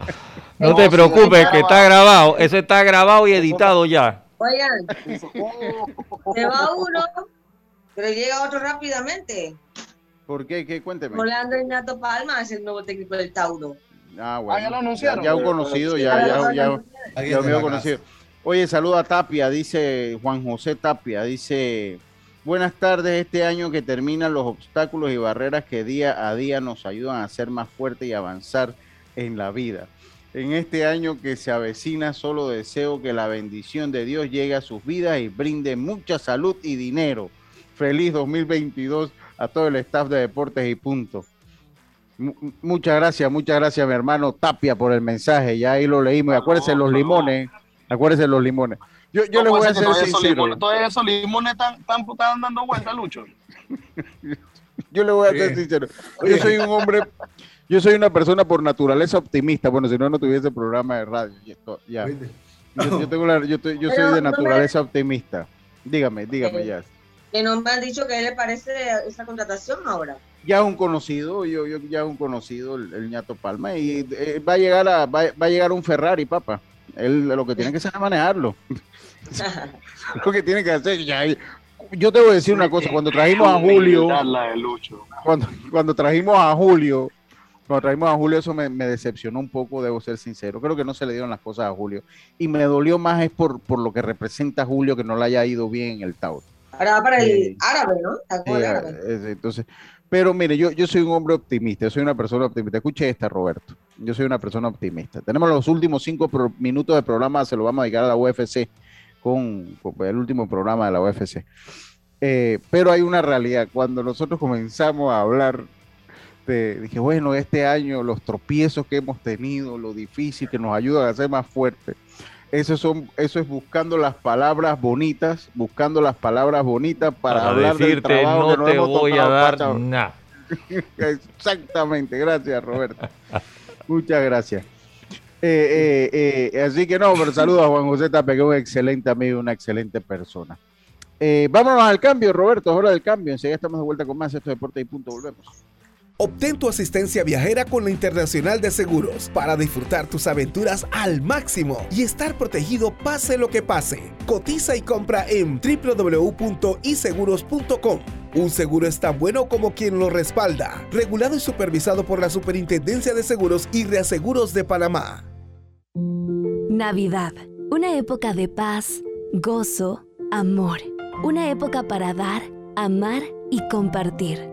no [laughs] No, te preocupes, que está grabado. Eso está grabado y editado ya. Oigan, [laughs] se va uno, pero llega otro rápidamente. ¿Por qué? ¿Qué? Cuénteme. Rolando Ignato Palma es el nuevo técnico del Tauro. Ah, bueno. ya lo anunciaron. Ya, un conocido, ya, ya, ya, ya la conocido. Oye, saluda a Tapia, dice Juan José Tapia, dice, buenas tardes, este año que terminan los obstáculos y barreras que día a día nos ayudan a ser más fuertes y avanzar en la vida. En este año que se avecina, solo deseo que la bendición de Dios llegue a sus vidas y brinde mucha salud y dinero. Feliz 2022 a todo el staff de Deportes y Punto. Mu- Muchas gracias, muchas gracias, mi hermano Tapia, por el mensaje. Ya ahí lo leímos. Y acuérdense los limones. Acuérdense los limones. Yo, yo No les voy a ser todavía esos sincero. limones- Todavía esos limones están, están, están dando vueltas, Lucho. [laughs] Yo le voy a ser sincero. Yo soy un hombre, yo soy una persona por naturaleza optimista. Bueno, si no, no tuviese programa de radio. Y esto- Ya. Yo, yo tengo la- yo, estoy- yo soy de no naturaleza optimista. Dígame, dígame ya. Que nos me han dicho que le parece esa contratación ahora. Ya es un conocido, yo, yo ya es un conocido el, el ñato Palma y eh, va a llegar a va, va a llegar un Ferrari, papá. Él lo que tiene que hacer es manejarlo. [laughs] [laughs] lo que tiene que hacer. ya- yo te voy a decir una cosa, cuando trajimos a Julio, cuando, cuando trajimos a Julio, cuando trajimos a Julio, eso me, me decepcionó un poco, debo ser sincero. Creo que no se le dieron las cosas a Julio. Y me dolió más es por, por lo que representa Julio que no le haya ido bien en el Tauro. Ahora va para el Sí. árabe, ¿no? El árabe. es- entonces, pero mire, yo, yo soy un hombre optimista, yo soy una persona optimista. Escuche esta, Roberto. Yo soy una persona optimista. Tenemos los últimos cinco minutos de programa, se lo vamos a dedicar a la UFC con, con el último programa de la UFC. Eh, pero hay una realidad. Cuando nosotros comenzamos a hablar de, dije, bueno, este año los tropiezos que hemos tenido, lo difícil que nos ayudan a ser más fuertes. Eso, son, eso es buscando las palabras bonitas, buscando las palabras bonitas para, Para hablar del decirte, trabajo que no te voy a dar nada. [laughs] Exactamente, gracias Roberto. Muchas gracias. Eh, eh, eh, así que no, pero saludos a Juan José Tapia, que es un excelente amigo, una excelente persona. Eh, vámonos al cambio, Roberto, es hora del cambio. Enseguida estamos de vuelta con más Esto es Deporte y Punto. Volvemos. Obtén tu asistencia viajera con la Internacional de Seguros para disfrutar tus aventuras al máximo y estar protegido pase lo que pase. Cotiza y compra en www.iseguros.com. Un seguro es tan bueno como quien lo respalda. Regulado y supervisado por la Superintendencia de Seguros y Reaseguros de Panamá. Navidad, una época de paz, gozo, amor. Una época para dar, amar y compartir.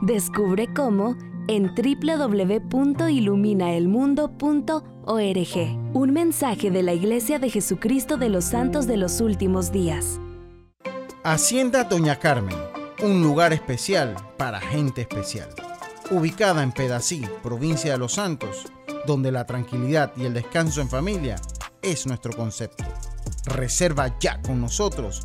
Descubre cómo en www.iluminaelmundo.org. Un mensaje de la Iglesia de Jesucristo de los Santos de los Últimos Días. Hacienda Doña Carmen, un lugar especial para gente especial. Ubicada en Pedací, provincia de Los Santos, donde la tranquilidad y el descanso en familia es nuestro concepto. Reserva ya con nosotros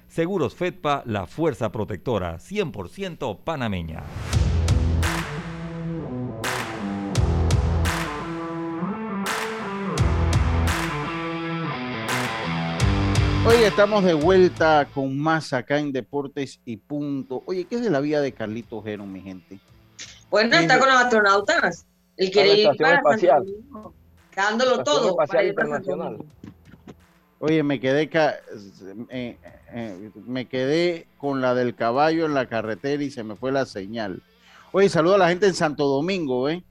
Seguros Fedpa, la fuerza protectora 100% panameña. Hoy estamos de vuelta con más acá en Deportes y Punto. Oye, ¿qué es de la vida de Carlito Gero, mi gente? Bueno, está con los astronautas. Él quiere ir para espacial. Santo Domingo, dándolo todo. para ir para Santo Domingo. Oye, me quedé, ca- eh, eh, me quedé con la del caballo en la carretera y se me fue la señal. Oye, saludo a la gente en Santo Domingo, ¿eh?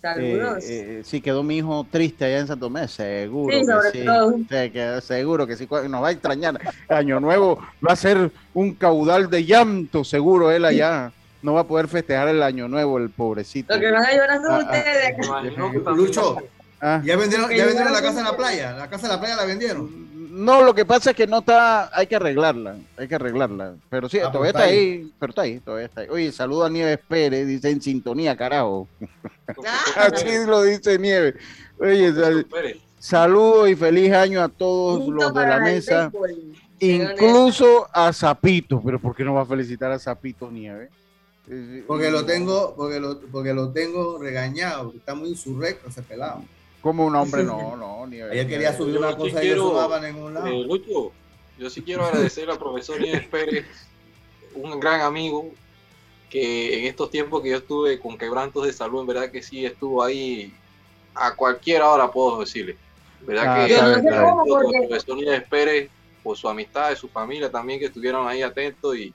Saludos. Eh, eh, sí, quedó mi hijo triste allá en Santo Domingo, seguro Sí, que sobre sí. todo. Sí, que seguro que sí, nos va a extrañar. Año Nuevo va a ser un caudal de llanto, seguro él allá. No va a poder festejar el Año Nuevo, el pobrecito. Lo que van a llorar son Ah, ah. ustedes. Lucho, Ah. ¿ya vendieron, Que ya vendieron la casa en la playa? ¿La casa en la playa la vendieron? No, lo que pasa es que no está, hay que arreglarla, hay que arreglarla. Pero sí, Ah, todavía está está ahí, pero está ahí, todavía está ahí. Oye, saludo a Nieves Pérez, dice en sintonía, carajo. [laughs] [laughs] Así lo dice Nieves. Oye, sal- saludo y feliz año a todos los de la mesa, incluso a Zapito. Pero ¿por qué no va a felicitar a Zapito Nieves? Porque lo tengo, porque lo, porque lo tengo regañado, está muy insurrecto ese pelado. Como un hombre, no, no, Nieves. Ayer quería subir Yo una sí cosa y quiero, no sumaba en ningún lado. eh, Lucho, yo sí quiero agradecer al profesor Nieves Pérez, un gran amigo, que en estos tiempos que yo estuve con quebrantos de salud, en verdad que sí estuvo ahí a cualquier hora, puedo decirle. ¿Verdad Ah, que el profesor Nieves Pérez, por su amistad, de su familia también, que estuvieron ahí atentos y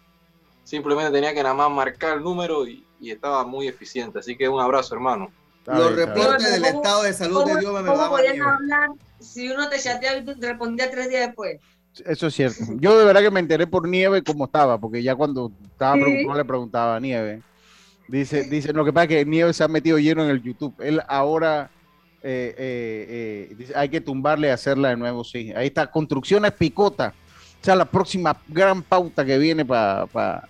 simplemente tenía que nada más marcar el número y, y estaba muy eficiente. Así que un abrazo, hermano. Los reportes del ¿Cómo- estado de salud de ¿Cómo, Dios me cómo podían hablar si uno te chateaba y tú te respondías tres días después? Eso es cierto. Yo de verdad que me enteré por Nieve cómo estaba, porque ya cuando estaba Sí. preocupado le preguntaba a Nieve. Dice, dice, lo que pasa es que Nieve se ha metido lleno en el YouTube. Él ahora eh, eh, eh, dice, hay que tumbarle y hacerla de nuevo, sí. Ahí está, Construcciones Picota. O sea, la próxima gran pauta que viene para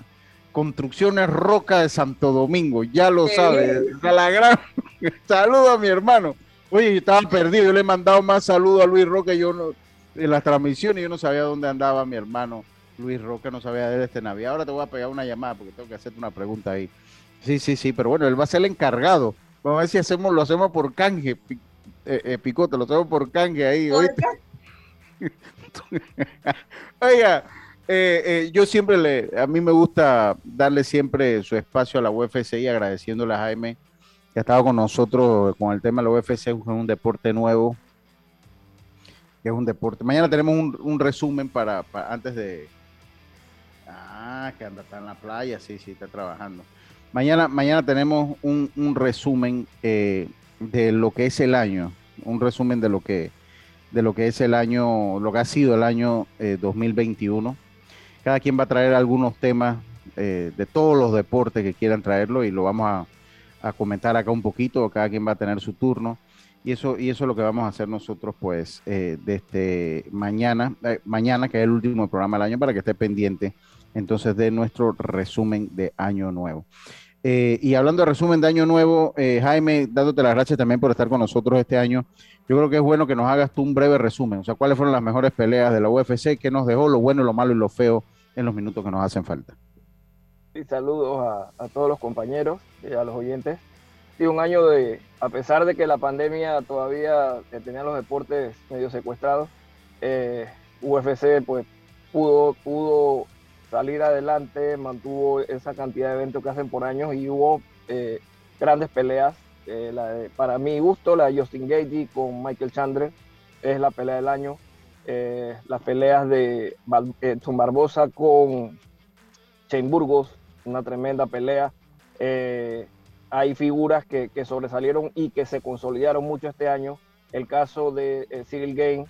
Construcciones Roca de Santo Domingo. Ya lo Sí. sabe. A la gran... [laughs] Saludo a mi hermano. Oye, yo estaba perdido. Yo le he mandado más saludos a Luis Roca. Yo no, en las transmisiones yo no sabía dónde andaba mi hermano Luis Roca, no sabía de él este Navidad. Ahora te voy a pegar una llamada porque tengo que hacerte una pregunta ahí. Sí, sí, sí, pero bueno, él va a ser el encargado. Vamos a ver si hacemos, lo hacemos por canje, eh, eh, Picote, lo hacemos por canje ahí. ¿oíste? [laughs] Oiga, eh, eh, yo siempre le, a mí me gusta darle siempre su espacio a la UFC y agradeciéndole a Jaime que ha estado con nosotros con el tema de la UFC, es un deporte nuevo, que es un deporte. Mañana tenemos un, un resumen para, para- antes de... Ah, que anda está en la playa, sí, sí, está trabajando. Mañana, mañana tenemos un, un resumen eh, de lo que es el año, un resumen de lo que de lo que es el año, lo que ha sido el año eh, 2021. Cada quien va a traer algunos temas eh, de todos los deportes que quieran traerlo y lo vamos a, comentar acá un poquito. Cada quien va a tener su turno. Y eso, y eso es lo que vamos a hacer nosotros, pues, eh, desde mañana, eh, mañana, que es el último programa del año, para que esté pendiente entonces de nuestro resumen de Año Nuevo. Eh, y hablando de resumen de Año Nuevo, Jaime, dándote las gracias también por estar con nosotros este año. Yo creo que es bueno que nos hagas tú un breve resumen. O sea, cuáles fueron las mejores peleas de la UFC, qué nos dejó, lo bueno, lo malo y lo feo en los minutos que nos hacen falta. Y saludos a, todos los compañeros y a los oyentes. Sí, un año de, a pesar de que la pandemia todavía tenía los deportes medio secuestrados, eh, UFC pues pudo, pudo salir adelante, mantuvo esa cantidad de eventos que hacen por años y hubo eh, grandes peleas. Eh, para mi gusto, la de Justin Gaethje con Michael Chandler es la pelea del año. Eh, las peleas de eh, Barbosa con Shane Burgos, una tremenda pelea. Eh, hay figuras que, que sobresalieron y que se consolidaron mucho este año. El caso de eh, Cyril Gain,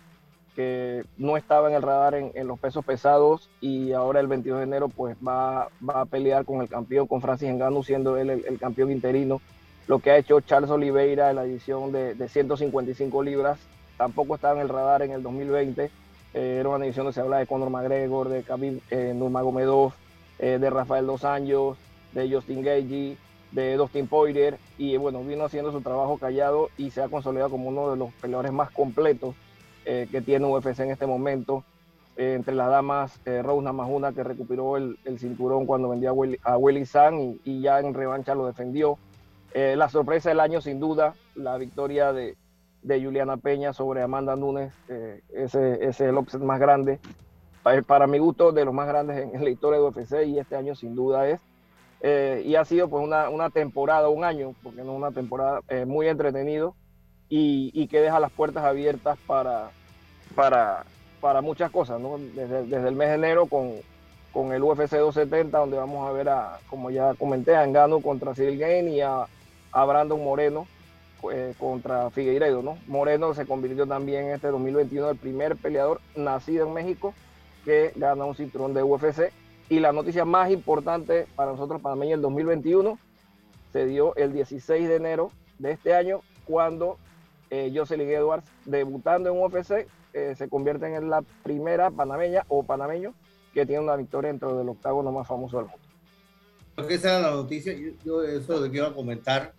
que no estaba en el radar en, en los pesos pesados y ahora el 22 de enero pues va, va a pelear con el campeón, con Francis Ngannou, siendo él el, campeón interino. Lo que ha hecho Charles Oliveira en la edición de 155 libras tampoco estaba en el radar en el 2020. Eh, era una edición donde se habla de Conor McGregor, de Khabib eh, Nurmagomedov, eh, de Rafael Dos Anjos, de Justin Gaethje, de Dustin Poirier y bueno, vino haciendo su trabajo callado y se ha consolidado como uno de los peleadores más completos eh, que tiene UFC en este momento. Eh, entre las damas, Rose Namajunas, que recuperó el, el cinturón cuando vendía a Willy, a Willy y, y ya en revancha lo defendió. La sorpresa del año, sin duda, la victoria de, de Juliana Peña sobre Amanda Nunes, eh, ese, ese es el upset más grande, para, para mi gusto, de los más grandes en, en la historia de UFC y este año sin duda es. Eh, y ha sido pues una, una temporada, un año, porque no una temporada eh, muy entretenido y, y que deja las puertas abiertas para, para, para muchas cosas, ¿no? Desde, desde el mes de enero con, con el UFC 270, donde vamos a ver a, como ya comenté, a Engano contra Cyril y a, a Brandon Moreno eh, contra Figueiredo, ¿no? Moreno se convirtió también en este 2021 el primer peleador nacido en México que gana un cinturón de UFC. Y la noticia más importante para nosotros panameños el 2021 se dio el 16 de enero de este año cuando eh, Jocelyn Edwards, debutando en UFC, eh, se convierte en la primera panameña o panameño que tiene una victoria dentro del octágono más famoso del mundo. Creo que esa era la noticia. Yo, yo eso es lo que iba a comentar.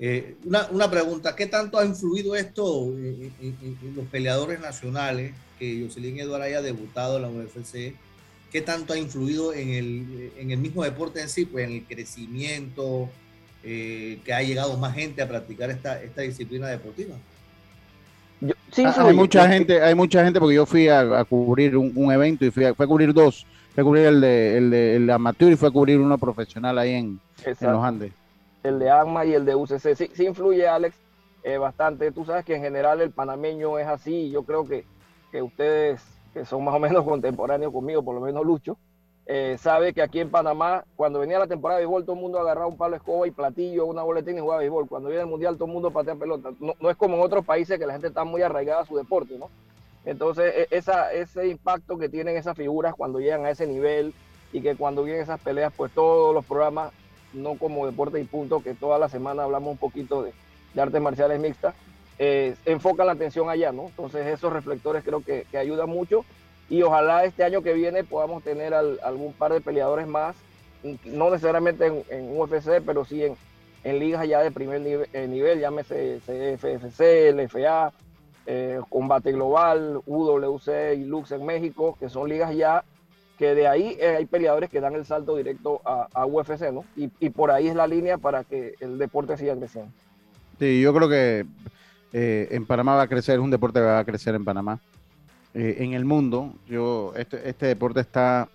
Eh, una, una pregunta, ¿qué tanto ha influido esto en, en- en- en los peleadores nacionales que Jocelyn Eduardo haya debutado en la UFC? ¿Qué tanto ha influido en el, en el mismo deporte en sí? Pues en el crecimiento, eh, que ha llegado más gente a practicar esta, esta disciplina deportiva. sí, Ah, hay mucha gente, hay mucha gente porque yo fui a, a cubrir un, un evento y fui a, fui a cubrir dos. Fui a cubrir el de, el de el de amateur y fui a cubrir uno profesional ahí en, en los Andes. El de AGMA y el de UCC. Sí, sí influye, Alex. eh, bastante. Tú sabes que en general el panameño es así. Yo creo que, que ustedes, que son más o menos [laughs] contemporáneos conmigo, por lo menos Lucho, eh, sabe que aquí en Panamá, cuando venía la temporada de béisbol, todo el mundo agarraba un palo de escoba y platillo, una boletín y jugaba béisbol. Cuando viene el mundial, todo el mundo patea pelota. No, no es como en otros países que la gente está muy arraigada a su deporte, ¿no? Entonces, e- esa, ese impacto que tienen esas figuras cuando llegan a ese nivel y que cuando vienen esas peleas, pues todos los programas, no como Deporte y Punto, que toda la semana hablamos un poquito de, artes marciales mixtas, eh, enfocan la atención allá, ¿no? Entonces, esos reflectores creo que, que ayudan mucho y ojalá este año que viene podamos tener al- algún par de peleadores más, no necesariamente en, UFC, pero sí en, en ligas ya de primer nivel, eh, nivel llámese CFFC, LFA, eh, Combate Global, UWC y Lux en México, que son ligas ya que de ahí eh, hay peleadores que dan el salto directo a, a UFC, ¿no? Y, y por ahí es la línea para que el deporte siga creciendo. Sí, yo creo que eh, en Panamá va a crecer, es un deporte que va a crecer en Panamá. Eh, en el mundo, yo, este, este deporte está,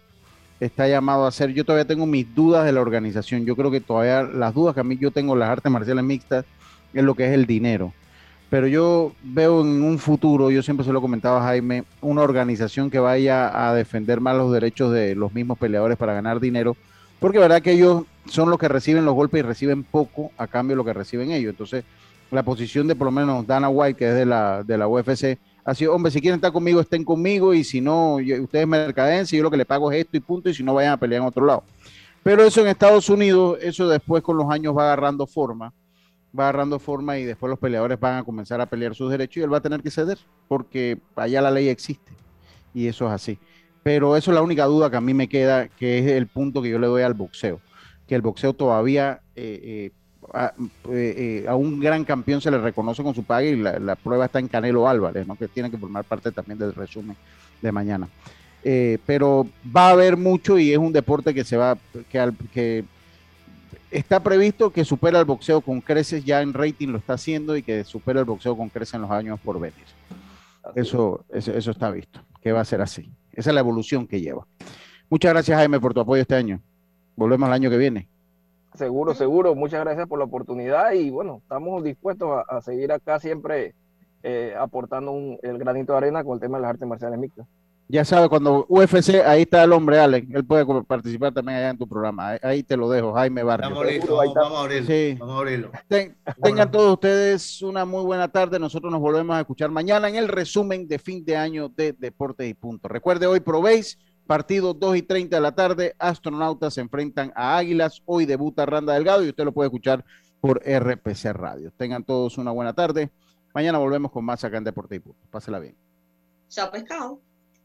está llamado a ser, yo todavía tengo mis dudas de la organización, yo creo que todavía las dudas que a mí yo tengo en las artes marciales mixtas es lo que es el dinero. Pero yo veo en un futuro, yo siempre se lo comentaba a Jaime, una organización que vaya a defender más los derechos de los mismos peleadores para ganar dinero, porque verdad que ellos son los que reciben los golpes y reciben poco a cambio de lo que reciben ellos. Entonces, la posición de por lo menos Dana White, que es de la, de la UFC, ha sido, hombre, si quieren estar conmigo, estén conmigo, y si no, yo- ustedes mercadencia, yo lo que le pago es esto y punto, y si no, vayan a pelear en otro lado. Pero eso en Estados Unidos, eso después con los años va agarrando forma, va agarrando forma y después los peleadores van a comenzar a pelear sus derechos y él va a tener que ceder, porque allá la ley existe, y eso es así. Pero eso es la única duda que a mí me queda, que es el punto que yo le doy al boxeo, que el boxeo todavía eh, eh, a, eh, a un gran campeón se le reconoce con su paga y la, la prueba está en Canelo Álvarez, ¿no? que tiene que formar parte también del resumen de mañana. Pero va a haber mucho y es un deporte que se va, que, al- que está previsto que supera el boxeo con creces, ya en rating lo está haciendo y que supera el boxeo con creces en los años por venir. Eso, eso, eso está visto, que va a ser así. Esa es la evolución que lleva. Muchas gracias Jaime por tu apoyo este año. Volvemos el año que viene. Seguro, seguro. Muchas gracias por la oportunidad y bueno, estamos dispuestos a, a seguir acá siempre eh, aportando un- el granito de arena con el tema de las artes marciales mixtas. Ya sabes, cuando UFC, ahí está el hombre Allen. Él puede participar también allá en tu programa. Ahí, ahí te lo dejo, Jaime Barrio. Estamos listos, vamos, vamos a abrirlo. Sí. Vamos a abrirlo. Ten- tengan todos ustedes una muy buena tarde. Nosotros nos volvemos a escuchar mañana en el resumen de fin de año de Deportes y Punto. Recuerde, hoy probéis, partido 2 y 30 de la tarde. Astronautas se enfrentan a Águilas. Hoy debuta Randa Delgado y usted lo puede escuchar por RPC Radio. Tengan todos una buena tarde. Mañana volvemos con más acá en Deportes y Punto. Pásela bien. Chao pescado.